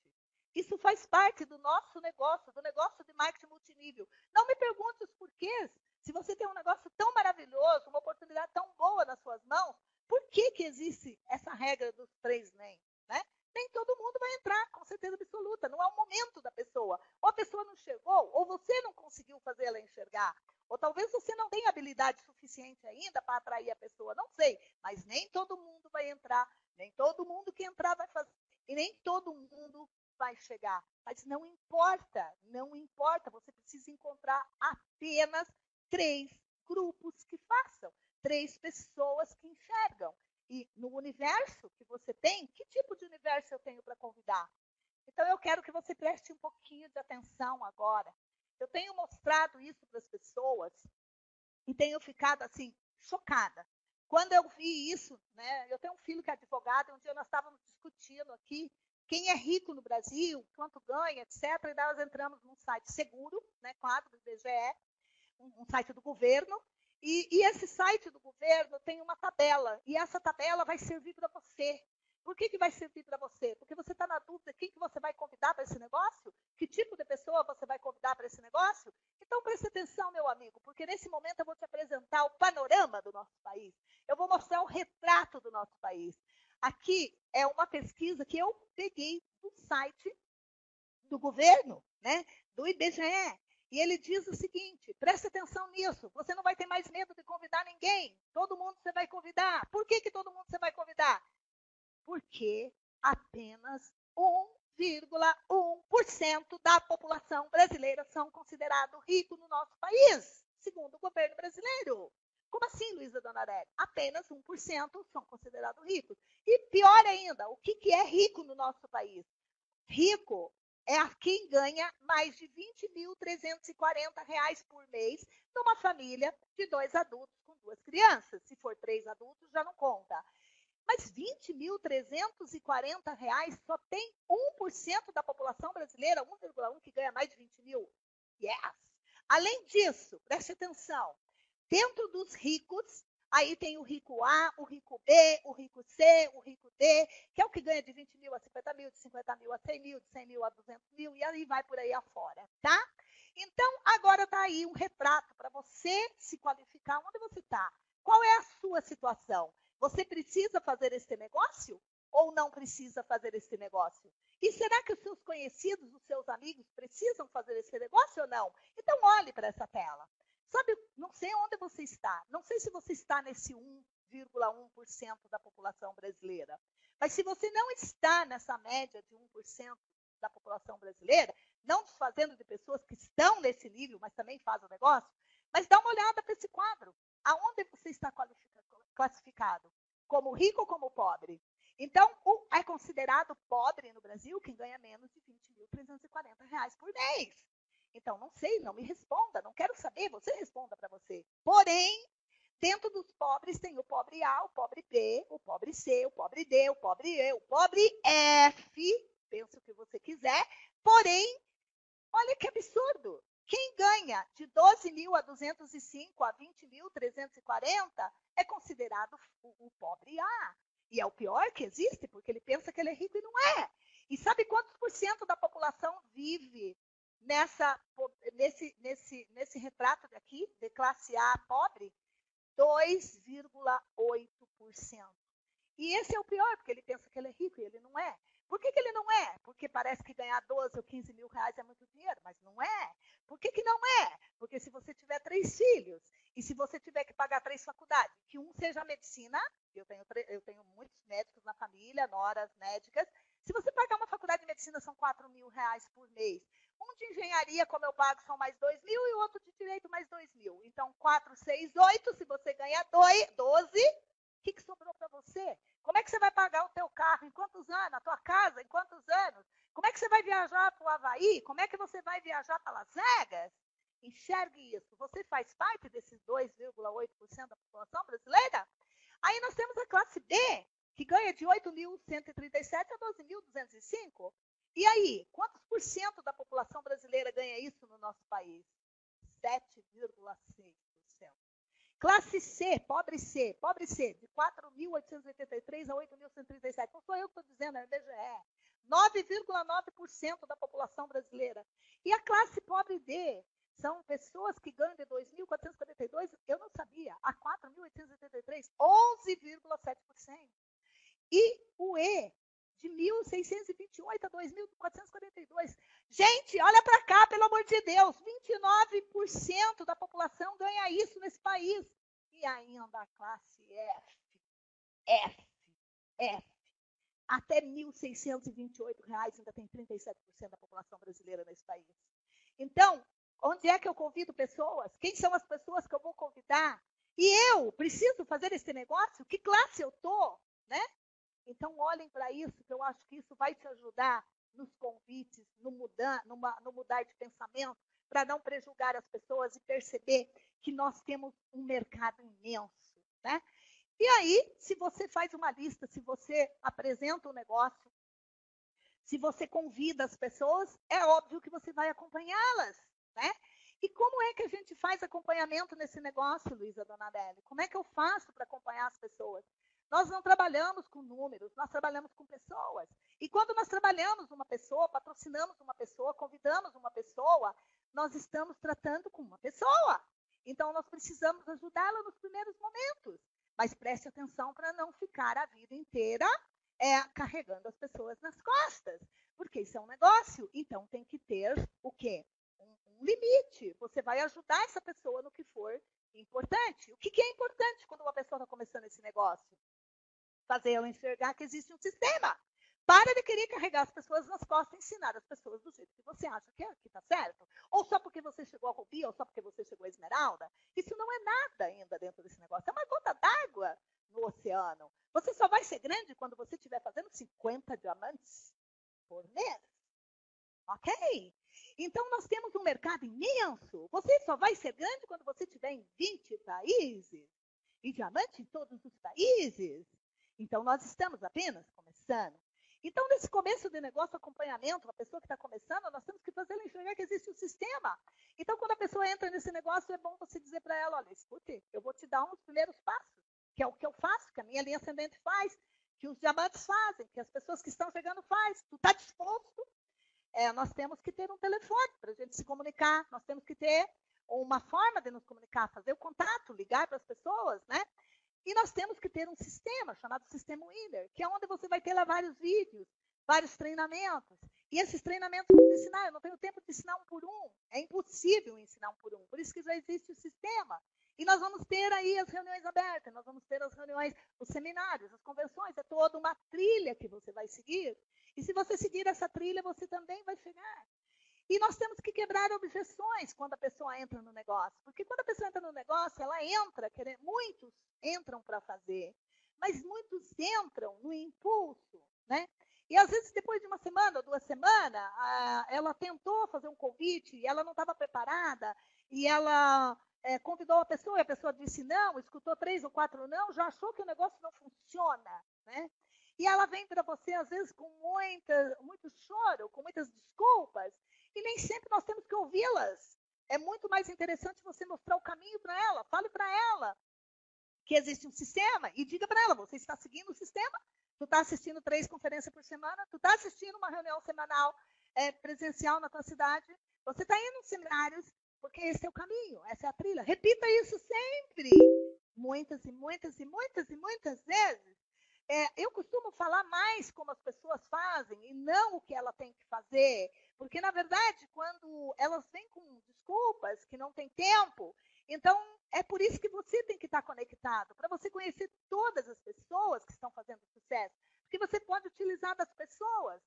Isso faz parte do nosso negócio, do negócio de marketing multinível. Não me pergunte os porquês. Se você tem um negócio tão maravilhoso, uma oportunidade tão boa nas suas mãos, por que, que existe essa regra dos três nem? Né? Nem todo mundo vai entrar, com certeza absoluta. Não é o momento da pessoa. Ou a pessoa não chegou, ou você não conseguiu fazer ela enxergar. Ou talvez você não tenha habilidade suficiente ainda para atrair a pessoa. Não sei. Mas nem todo mundo vai entrar. Nem todo mundo que entrar vai fazer. E nem todo mundo vai chegar. Mas não importa, não importa. Você precisa encontrar apenas três grupos que façam, três pessoas que enxergam. E no universo que você tem, que tipo de universo eu tenho para convidar? Então eu quero que você preste um pouquinho de atenção agora. Eu tenho mostrado isso para as pessoas e tenho ficado assim chocada. Quando eu vi isso, né, eu tenho um filho que é advogado, um dia nós estávamos discutindo aqui quem é rico no Brasil, quanto ganha, etc. E nós entramos num site seguro, né, claro, do IBGE, um, um site do governo, e, e, esse site do governo tem uma tabela, e essa tabela vai servir para você. Por que, que vai servir para você? Porque você está na dúvida quem que você vai convidar para esse negócio? Que tipo de pessoa você vai convidar para esse negócio? Então preste atenção, meu amigo, porque nesse momento eu vou te apresentar o panorama do nosso país. Eu vou mostrar o retrato do nosso país. Aqui é uma pesquisa que eu peguei do site do governo, né, do IBGE. E ele diz o seguinte: preste atenção nisso. Você não vai ter mais medo de convidar ninguém. Todo mundo você vai convidar. Por que, que todo mundo você vai convidar? Porque apenas 1,1% da população brasileira são considerados ricos no nosso país, segundo o governo brasileiro. Como assim, Luísa Donarelli? Apenas 1% são considerados ricos. E pior ainda, o que, que é rico no nosso país? Rico é quem ganha mais de R$ 20.340 por mês numa família de dois adultos com duas crianças. Se for três adultos, já não conta. Mas R$ 20.340 só tem 1% da população brasileira, 1,1% que ganha mais de 20 mil. Yes! Além disso, preste atenção, Dentro dos ricos, Aí tem o rico A, o rico B, o rico C, o rico D, que é o que ganha de 20 mil a 50 mil, de 50 mil a 100 mil, de 100 mil a 200 mil, e aí vai por aí afora, tá? Então, agora está aí um retrato para você se qualificar onde você está. Qual é a sua situação? Você precisa fazer esse negócio ou não precisa fazer esse negócio? E será que os seus conhecidos, os seus amigos precisam fazer esse negócio ou não? Então olhe para essa tela. Sabe, não sei onde você está. Não sei se você está nesse 1,1% da população brasileira. Mas se você não está nessa média de 1% da população brasileira, não desfazendo de pessoas que estão nesse nível, mas também fazem o negócio, mas dá uma olhada para esse quadro. Aonde você está classificado? Como rico ou como pobre? Então, é considerado pobre no Brasil quem ganha menos de R$ 20.340 por mês. Então, não sei, não me responda, não quero saber, você responda para você. Porém, dentro dos pobres tem o pobre A, o pobre B, o pobre C, o pobre D, o pobre E, o pobre F, pense o que você quiser. Porém, olha que absurdo. Quem ganha de 12 mil a 205 a 20 mil 340 é considerado o pobre A. E é o pior que existe, porque ele pensa que ele é rico e não é. E sabe quantos por cento da população vive nessa, nesse, nesse, nesse retrato aqui, de classe A pobre? 2,8%. E esse é o pior, porque ele pensa que ele é rico e ele não é. Por que, que ele não é? Porque parece que ganhar 12 ou 15 mil reais é muito dinheiro, mas não é. Por que, que não é? Porque se você tiver três filhos e se você tiver que pagar três faculdades, que um seja medicina, eu tenho, eu tenho muitos médicos na família, noras médicas, se você pagar uma faculdade de medicina são 4 mil reais por mês. Um de engenharia, como eu pago, são mais 2 mil e o outro de direito mais 2 mil. Então, 4, 6, 8, se você ganha 2, 12, o que, que sobrou para você? Como é que você vai pagar o teu carro? Em quantos anos? A tua casa? Em quantos anos? Como é que você vai viajar para o Havaí? Como é que você vai viajar para Las Vegas? Enxergue isso. Você faz parte desses 2,8% da população brasileira? Aí nós temos a classe B, que ganha de 8.137 a 12.205. E aí, quantos por cento da população brasileira ganha isso no nosso país? 7,6%. Classe C, pobre C, pobre C, de 4.883 a 8.137. Não sou eu que estou dizendo, é o IBGE. 9,9% da população brasileira. E a classe pobre D, são pessoas que ganham de 2.442, eu não sabia, a 4.883, 11,7%. E o E, de 1.628 a 2.442. Gente, olha para cá, pelo amor de Deus, 29% da população ganha isso nesse país. E ainda a classe F, F, F. Até R$ 1.628 ainda tem 37% da população brasileira nesse país. Então, onde é que eu convido pessoas? Quem são as pessoas que eu vou convidar? E eu preciso fazer esse negócio? Que classe eu tô, né? Então, olhem para isso, que eu acho que isso vai te ajudar nos convites, no mudar, numa, no mudar de pensamento, para não prejugar as pessoas e perceber que nós temos um mercado imenso. Né? E aí, se você faz uma lista, se você apresenta um negócio, se você convida as pessoas, é óbvio que você vai acompanhá-las. Né? E como é que a gente faz acompanhamento nesse negócio, Luísa Donadelli? Como é que eu faço para acompanhar as pessoas? Nós não trabalhamos com números, nós trabalhamos com pessoas. E quando nós trabalhamos uma pessoa, patrocinamos uma pessoa, convidamos uma pessoa, nós estamos tratando com uma pessoa. Então, nós precisamos ajudá-la nos primeiros momentos. Mas preste atenção para não ficar a vida inteira é, carregando as pessoas nas costas. Porque isso é um negócio. Então, tem que ter o quê? Um, um limite. Você vai ajudar essa pessoa no que for importante. O que, que é importante quando uma pessoa está começando esse negócio? Fazer ela enxergar que existe um sistema. Para de querer carregar as pessoas nas costas ensinar as pessoas do jeito que você acha que é, está certo. Ou só porque você chegou a Rubi, ou só porque você chegou a Esmeralda. Isso não é nada ainda dentro desse negócio. É uma gota d'água no oceano. Você só vai ser grande quando você estiver fazendo 50 diamantes por mês. Ok? Então, nós temos um mercado imenso. Você só vai ser grande quando você estiver em 20 países. E diamante em todos os países. Então, nós estamos apenas começando. Então, nesse começo de negócio, acompanhamento, a pessoa que está começando, nós temos que fazer ela enxergar que existe um sistema. Então, quando a pessoa entra nesse negócio, é bom você dizer para ela, olha, escute, eu vou te dar uns primeiros passos, que é o que eu faço, que a minha linha ascendente faz, que os diamantes fazem, que as pessoas que estão chegando fazem. Tu está disposto? É, nós temos que ter um telefone para a gente se comunicar, nós temos que ter uma forma de nos comunicar, fazer o contato, ligar para as pessoas, né? E nós temos que ter um sistema chamado Sistema Winner, que é onde você vai ter lá vários vídeos, vários treinamentos. E esses treinamentos vão te ensinar, eu não tenho tempo de ensinar um por um. É impossível ensinar um por um. Por isso que já existe o sistema. E nós vamos ter aí as reuniões abertas, nós vamos ter as reuniões, os seminários, as convenções, é toda uma trilha que você vai seguir. E se você seguir essa trilha, você também vai chegar. E nós temos que quebrar objeções quando a pessoa entra no negócio. Porque quando a pessoa entra no negócio, ela entra, querendo, muitos entram para fazer, mas muitos entram no impulso, né? E às vezes, depois de uma semana ou duas semanas, ela tentou fazer um convite e ela não estava preparada, e ela é, convidou a pessoa e a pessoa disse não, escutou três ou quatro não, já achou que o negócio não funciona, né? E ela vem para você, às vezes, com muita, muito choro, com muitas desculpas, e nem sempre nós temos que ouvi-las. É muito mais interessante você mostrar o caminho para ela, fale para ela que existe um sistema e diga para ela, você está seguindo o sistema, tu está assistindo três conferências por semana, tu está assistindo uma reunião semanal é, presencial na tua cidade, você está indo em seminários, porque esse é o caminho, essa é a trilha. Repita isso sempre, muitas e muitas e muitas e muitas vezes. É, eu costumo falar mais como as pessoas fazem e não o que ela tem que fazer, porque na verdade, quando elas vêm com desculpas que não tem tempo, então é por isso que você tem que estar conectado, para você conhecer todas as pessoas que estão fazendo sucesso, porque você pode utilizar das pessoas,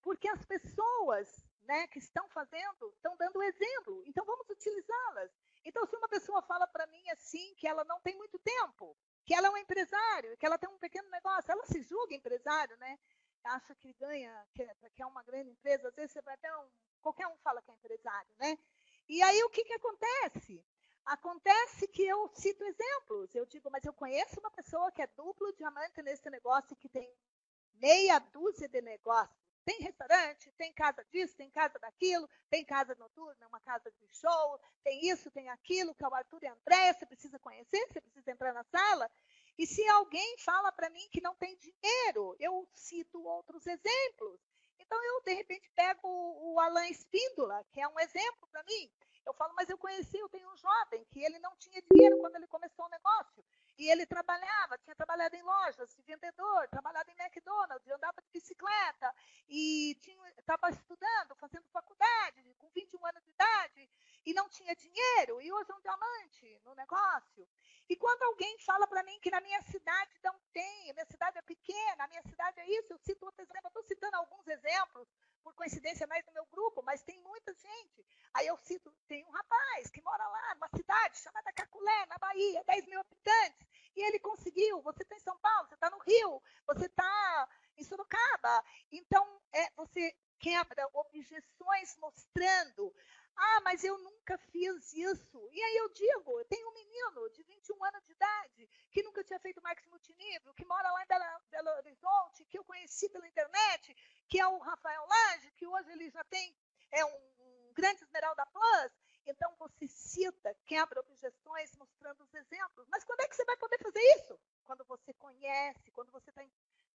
porque as pessoas né, que estão fazendo, estão dando exemplo. Então, vamos utilizá-las. Então, se uma pessoa fala para mim assim, que ela não tem muito tempo, que ela é um empresário, que ela tem um pequeno negócio, ela se julga empresário, né? Acha que ganha, que, que é uma grande empresa, às vezes você vai até um. Qualquer um fala que é empresário, né? E aí o que, que acontece? Acontece que eu cito exemplos. Eu digo, mas eu conheço uma pessoa que é duplo diamante nesse negócio que tem meia dúzia de negócios. Tem restaurante, tem casa disso, tem casa daquilo, tem casa noturna, uma casa de show, tem isso, tem aquilo, que é o Arthur e a Andréia, você precisa conhecer, você precisa entrar na sala. E se alguém fala para mim que não tem dinheiro, eu cito outros exemplos. Então, eu, de repente, pego o Alain Espíndola, que é um exemplo para mim. Eu falo, mas eu conheci, eu tenho um jovem que ele não tinha dinheiro quando ele começou o negócio. E ele trabalhava, tinha trabalhado em lojas de vendedor, trabalhado em McDonald's, andava de bicicleta e estava estudando, fazendo faculdade, com 21 anos de idade, e não tinha dinheiro, e hoje é um diamante no negócio. E quando alguém fala para mim que na minha cidade não tem, a minha cidade é pequena, a minha cidade é isso, eu cito outro exemplo, eu estou citando alguns exemplos, por coincidência mais no meu grupo, mas tem muita gente. Aí eu cito, tem um rapaz que mora lá numa cidade chamada Caculé, na Bahia, 10 mil habitantes, e ele conseguiu. Você está em São Paulo, você está no Rio, você está em Sorocaba. Então, é, você quebra objeções mostrando ah, mas eu nunca fiz isso. E aí eu digo, eu tenho um menino de 21 anos de idade que nunca tinha feito marketing multinível, que mora lá em Belo Horizonte, que eu conheci pela internet, que é o Rafael Lage, que hoje ele já tem é um, um grande Esmeralda Plus. Então você cita, quebra objeções mostrando os exemplos. Mas quando é que você vai poder fazer isso? Quando você conhece, quando você está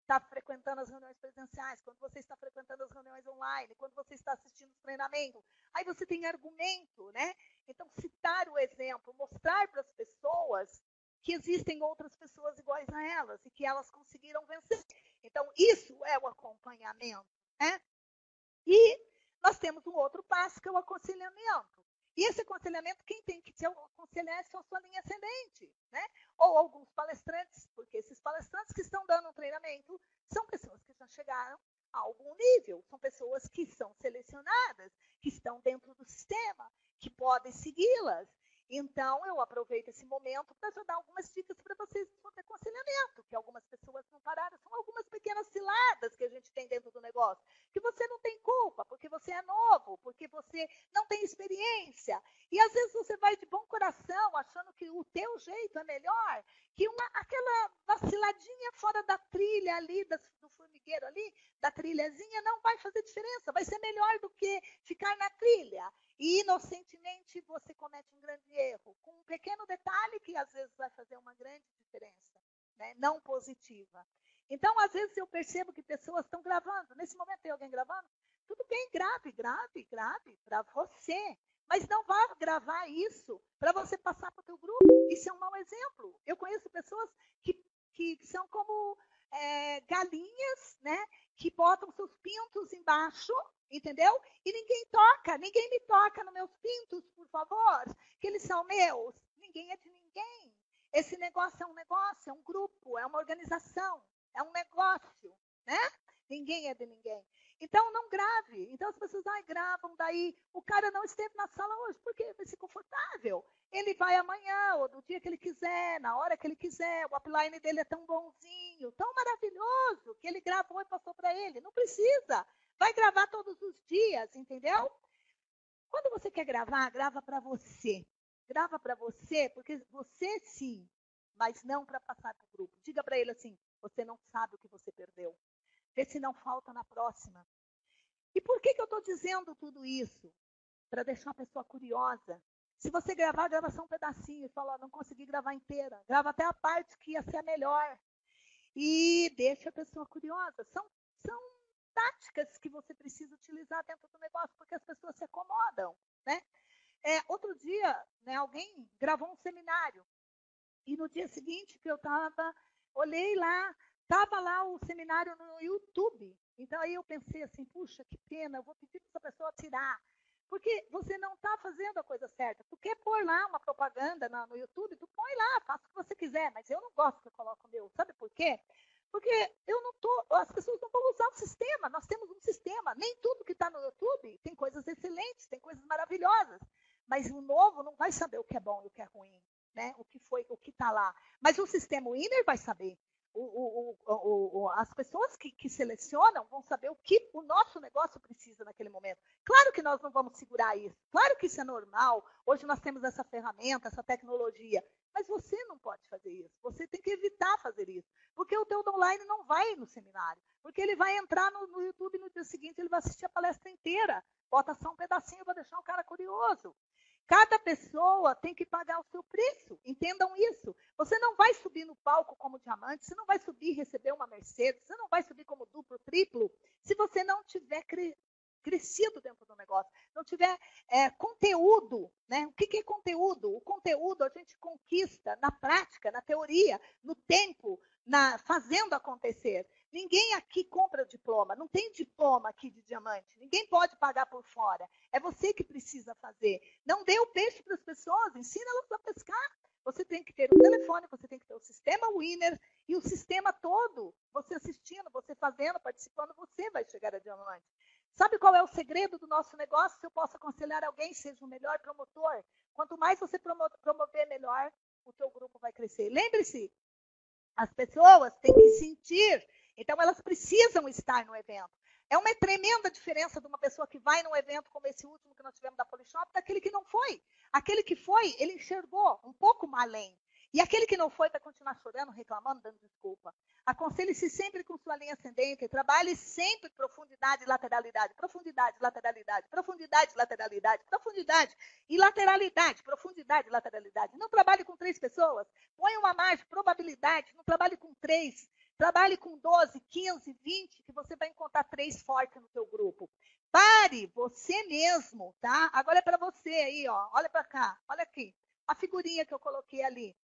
está frequentando as reuniões presenciais, quando você está frequentando as reuniões online, quando você está assistindo os treinamentos. Aí você tem argumento, né? Então, citar o exemplo, mostrar para as pessoas que existem outras pessoas iguais a elas e que elas conseguiram vencer. Então, isso é o acompanhamento, né? E nós temos um outro passo que é o aconselhamento. E esse aconselhamento, quem tem que te aconselhar é só a sua linha ascendente, né? Ou alguns palestrantes, porque esses palestrantes que estão dando um treinamento são pessoas que já chegaram a algum nível, são pessoas que são selecionadas, que estão dentro do sistema, que podem segui-las. Então, eu aproveito esse momento para dar algumas dicas para vocês sobre aconselhamento, que algumas pessoas não pararam. São algumas pequenas ciladas que a gente tem dentro do negócio. Que você não tem culpa, porque você é novo, porque você não tem experiência. E às vezes você vai de bom coração, achando que o teu jeito é melhor, que uma, aquela vaciladinha fora da trilha ali, do formigueiro ali, da trilhazinha, não vai fazer diferença. Vai ser melhor do que ficar na trilha. E inocentemente você comete um grande erro, com um pequeno detalhe que às vezes vai fazer uma grande diferença, né? não positiva. Então, às vezes eu percebo que pessoas estão gravando. Nesse momento tem alguém gravando? Tudo bem, grave, grave, grave para você. Mas não vá gravar isso para você passar para o teu grupo. Isso é um mau exemplo. Eu conheço pessoas que, que são como é, galinhas, né? Que botam seus pintos embaixo entendeu? E ninguém toca, ninguém me toca nos meus pintos, por favor, que eles são meus. Ninguém é de ninguém. Esse negócio é um negócio, é um grupo, é uma organização, é um negócio, né? Ninguém é de ninguém. Então, não grave. Então, as pessoas ai, gravam, daí o cara não esteve na sala hoje, porque vai ser confortável. Ele vai amanhã, ou no dia que ele quiser, na hora que ele quiser. O upline dele é tão bonzinho, tão maravilhoso, que ele gravou e passou para ele. Não precisa. Vai gravar todos os dias, entendeu? Quando você quer gravar, grava para você. Grava para você, porque você sim, mas não para passar para o grupo. Diga para ele assim: você não sabe o que você perdeu. Vê se não falta na próxima. E por que, que eu estou dizendo tudo isso? Para deixar a pessoa curiosa. Se você gravar, grava só um pedacinho e fala, não consegui gravar inteira. Grava até a parte que ia ser a melhor. E deixa a pessoa curiosa. São, são táticas que você precisa utilizar dentro do negócio, porque as pessoas se acomodam, né? É, outro dia, né, alguém gravou um seminário e no dia seguinte que eu estava, olhei lá, estava lá o seminário no YouTube. Então aí eu pensei assim, puxa, que pena, eu vou pedir para essa pessoa tirar. Porque você não está fazendo a coisa certa. Tu quer pôr lá uma propaganda no YouTube, tu põe lá, faça o que você quiser, mas eu não gosto que eu coloque o meu. Sabe por quê? Porque eu não tô, as pessoas não vão usar o sistema. Nós temos um sistema. Nem tudo que está no YouTube tem coisas excelentes, tem coisas maravilhosas. Mas o novo não vai saber o que é bom e o que é ruim, né? O que foi, o que está lá. Mas o sistema winner vai saber. O, o, o, as pessoas que, que, selecionam vão saber o que o nosso negócio precisa naquele momento. Claro que nós não vamos segurar isso, claro que isso é normal. Hoje nós temos essa ferramenta, essa tecnologia, mas você não pode fazer isso. Você tem que evitar fazer isso, porque o teu online não vai no seminário, porque ele vai entrar no, no YouTube no dia seguinte, ele vai assistir a palestra inteira, bota só um pedacinho para deixar o cara curioso. Cada pessoa tem que pagar o seu preço. Entendam isso. Você não vai subir no palco como diamante, você não vai subir e receber uma Mercedes, você não vai subir como duplo, triplo, se você não tiver cre crescido dentro do negócio, não tiver é, conteúdo. Né? O que, que é conteúdo? O conteúdo a gente conquista na prática, na teoria, no tempo, na, fazendo acontecer. Ninguém aqui compra diploma, não tem diploma aqui de diamante. Ninguém pode pagar por fora. É você que precisa fazer. Não dê o peixe para as pessoas, ensina elas a pescar. Você tem que ter o telefone, você tem que ter o sistema winner e o sistema todo. Você assistindo, você fazendo, participando, você vai chegar a diamante. Sabe qual é o segredo do nosso negócio? Se eu posso aconselhar alguém, seja o melhor promotor. Quanto mais você promover, melhor o teu grupo vai crescer. Lembre-se, as pessoas têm que sentir então, elas precisam estar no evento. É uma tremenda diferença de uma pessoa que vai num evento como esse último que nós tivemos da Polishop, daquele que não foi. Aquele que foi, ele enxergou um pouco além. E aquele que não foi vai continuar chorando, reclamando, dando desculpa. Aconselhe-se sempre com sua linha ascendente, trabalhe sempre profundidade e lateralidade, profundidade, lateralidade, profundidade, lateralidade, profundidade e lateralidade, profundidade e lateralidade. Não trabalhe com três pessoas, põe uma margem, probabilidade, não trabalhe com três. Trabalhe com 12, 15, 20, que você vai encontrar três fortes no seu grupo. Pare você mesmo, tá? Agora é para você aí, ó. Olha para cá, olha aqui. A figurinha que eu coloquei ali.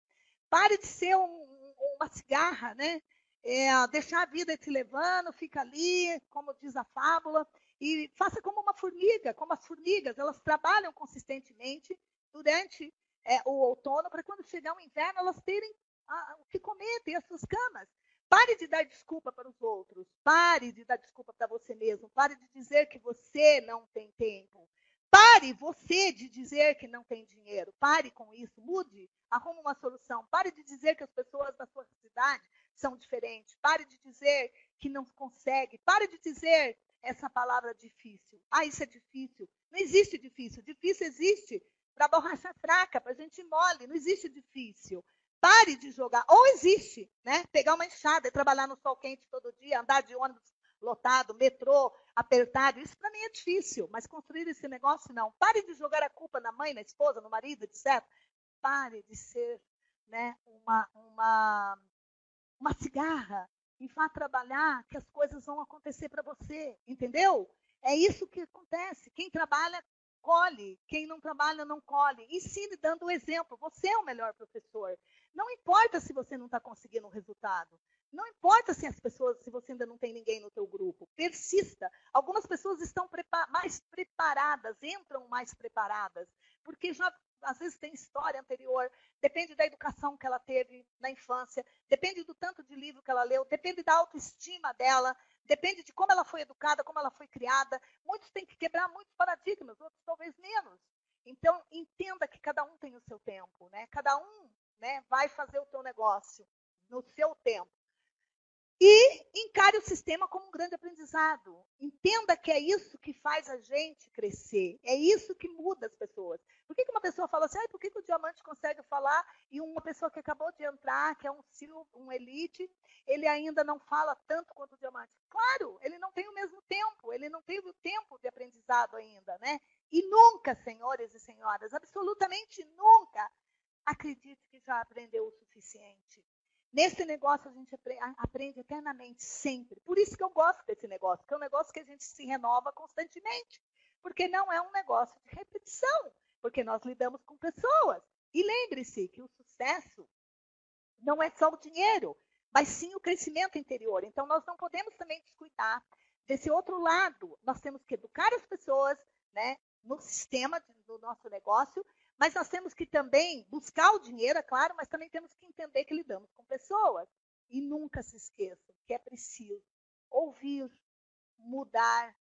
Pare de ser um, uma cigarra, né? É, deixar a vida te levando, fica ali, como diz a fábula, e faça como uma formiga, como as formigas, elas trabalham consistentemente durante é, o outono, para quando chegar o inverno, elas terem a, o que comer, ter as suas camas. Pare de dar desculpa para os outros. Pare de dar desculpa para você mesmo. Pare de dizer que você não tem tempo. Pare você de dizer que não tem dinheiro. Pare com isso. Mude. Arrume uma solução. Pare de dizer que as pessoas da sua cidade são diferentes. Pare de dizer que não consegue. Pare de dizer essa palavra difícil. Ah, isso é difícil. Não existe difícil. Difícil existe para borracha fraca, para gente mole. Não existe difícil. Pare de jogar. Ou existe, né? Pegar uma enxada e trabalhar no sol quente todo dia, andar de ônibus lotado, metrô apertado. Isso para mim é difícil, mas construir esse negócio não. Pare de jogar a culpa na mãe, na esposa, no marido, etc. Pare de ser né, uma, uma, uma cigarra e vá trabalhar que as coisas vão acontecer para você, entendeu? É isso que acontece. Quem trabalha, colhe. Quem não trabalha, não colhe. Ensine dando o exemplo. Você é o melhor professor. Não importa se você não está conseguindo o resultado. Não importa se as pessoas, se você ainda não tem ninguém no teu grupo, persista. Algumas pessoas estão mais preparadas, entram mais preparadas, porque já às vezes tem história anterior, depende da educação que ela teve na infância, depende do tanto de livro que ela leu, depende da autoestima dela, depende de como ela foi educada, como ela foi criada. Muitos têm que quebrar muitos paradigmas, outros talvez menos. Então, entenda que cada um tem o seu tempo, né? Cada um né, vai fazer o teu negócio no seu tempo. E encare o sistema como um grande aprendizado. Entenda que é isso que faz a gente crescer. É isso que muda as pessoas. Por que, que uma pessoa fala assim, ah, por que, que o diamante consegue falar e uma pessoa que acabou de entrar, que é um um elite, ele ainda não fala tanto quanto o diamante? Claro, ele não tem o mesmo tempo, ele não teve o tempo de aprendizado ainda, né? E nunca, senhores e senhoras, absolutamente nunca, acredite que já aprendeu o suficiente. Nesse negócio a gente aprende eternamente, sempre. Por isso que eu gosto desse negócio, que é um negócio que a gente se renova constantemente. Porque não é um negócio de repetição, porque nós lidamos com pessoas. E lembre-se que o sucesso não é só o dinheiro, mas sim o crescimento interior. Então nós não podemos também descuidar desse outro lado. Nós temos que educar as pessoas, né, no sistema do nosso negócio mas nós temos que também buscar o dinheiro, é claro, mas também temos que entender que lidamos com pessoas. E nunca se esqueçam que é preciso ouvir, mudar,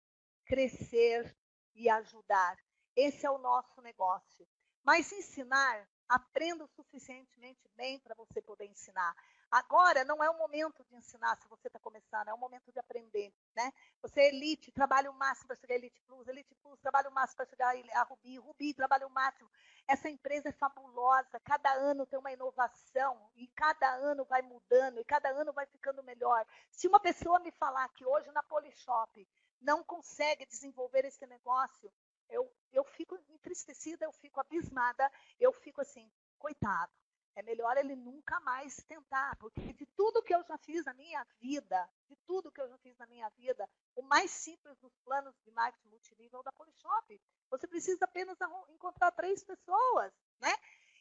crescer e ajudar. Esse é o nosso negócio. Mas ensinar, aprenda o suficientemente bem para você poder ensinar. Agora não é o momento de ensinar se você está começando, é o momento de aprender. Né? Você é elite, trabalha o máximo para chegar a Elite Plus, Elite Plus, trabalha o máximo para chegar a Rubi, Rubi, trabalha o máximo. Essa empresa é fabulosa, cada ano tem uma inovação, e cada ano vai mudando, e cada ano vai ficando melhor. Se uma pessoa me falar que hoje na Polishop não consegue desenvolver esse negócio, eu, eu fico entristecida, eu fico abismada, eu fico assim, coitado é melhor ele nunca mais tentar, porque de tudo que eu já fiz na minha vida, de tudo que eu já fiz na minha vida, o mais simples dos planos de marketing multinível é da Polishop. Você precisa apenas encontrar três pessoas, né?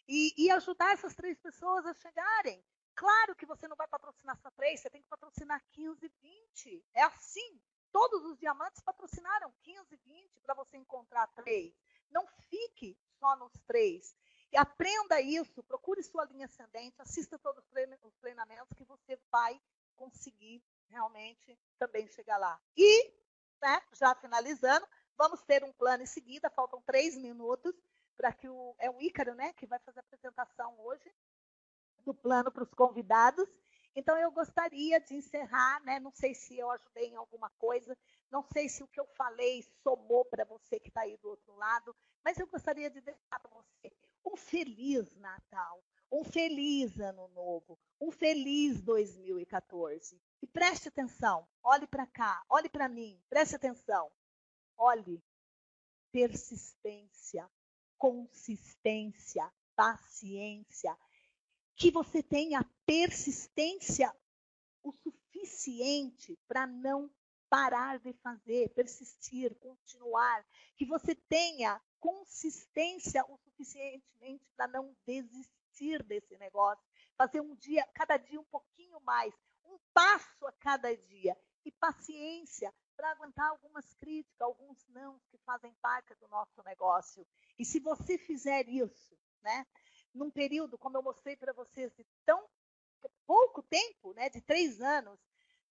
E, e, ajudar essas três pessoas a chegarem. Claro que você não vai patrocinar só três, você tem que patrocinar 15, 20. É assim. Todos os diamantes patrocinaram 15, 20 para você encontrar três. Não fique só nos três. Aprenda isso, procure sua linha ascendente, assista todos os treinamentos que você vai conseguir realmente também chegar lá. E, né, já finalizando, vamos ter um plano em seguida, faltam três minutos para que o. É o Ícaro, né, que vai fazer a apresentação hoje do plano para os convidados. Então, eu gostaria de encerrar, né? Não sei se eu ajudei em alguma coisa, não sei se o que eu falei somou para você que está aí do outro lado, mas eu gostaria de deixar para você um feliz Natal, um feliz Ano Novo, um feliz 2014. E preste atenção, olhe para cá, olhe para mim, preste atenção. Olhe, persistência, consistência, paciência. Que você tenha persistência o suficiente para não parar de fazer, persistir, continuar, que você tenha consistência o suficientemente para não desistir desse negócio, fazer um dia, cada dia um pouquinho mais, um passo a cada dia e paciência para aguentar algumas críticas, alguns não que fazem parte do nosso negócio. E se você fizer isso, né, num período como eu mostrei para vocês de tão pouco tempo, né, de três anos,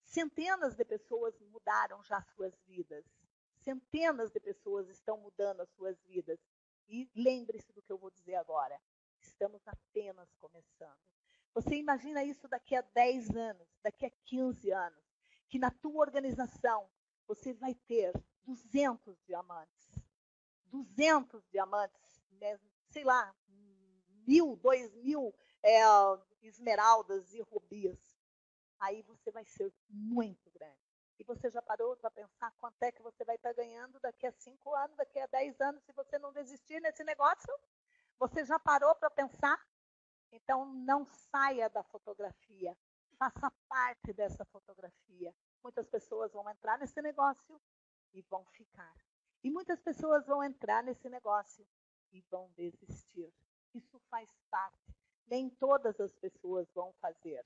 centenas de pessoas mudaram já suas vidas. Centenas de pessoas estão mudando as suas vidas. E lembre-se do que eu vou dizer agora. Estamos apenas começando. Você imagina isso daqui a 10 anos, daqui a 15 anos, que na tua organização você vai ter 200 diamantes. 200 diamantes, né? sei lá, mil, dois mil é, esmeraldas e rubias. Aí você vai ser muito grande. E você já parou para pensar quanto é que você vai estar tá ganhando daqui a cinco anos, daqui a dez anos, se você não desistir nesse negócio? Você já parou para pensar? Então, não saia da fotografia. Faça parte dessa fotografia. Muitas pessoas vão entrar nesse negócio e vão ficar. E muitas pessoas vão entrar nesse negócio e vão desistir. Isso faz parte. Nem todas as pessoas vão fazer.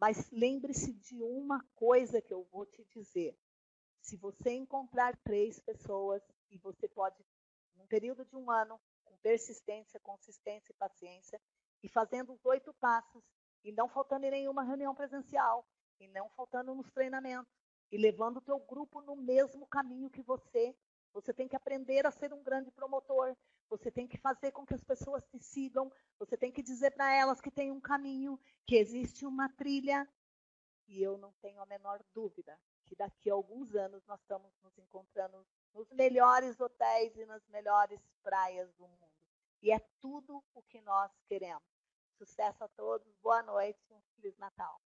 Mas lembre-se de uma coisa que eu vou te dizer. Se você encontrar três pessoas, e você pode, num período de um ano, com persistência, consistência e paciência, e fazendo os oito passos, e não faltando em nenhuma reunião presencial, e não faltando nos treinamentos, e levando o teu grupo no mesmo caminho que você. Você tem que aprender a ser um grande promotor. Você tem que fazer com que as pessoas te sigam. Você tem que dizer para elas que tem um caminho, que existe uma trilha. E eu não tenho a menor dúvida que daqui a alguns anos nós estamos nos encontrando nos melhores hotéis e nas melhores praias do mundo. E é tudo o que nós queremos. Sucesso a todos, boa noite, um Feliz Natal.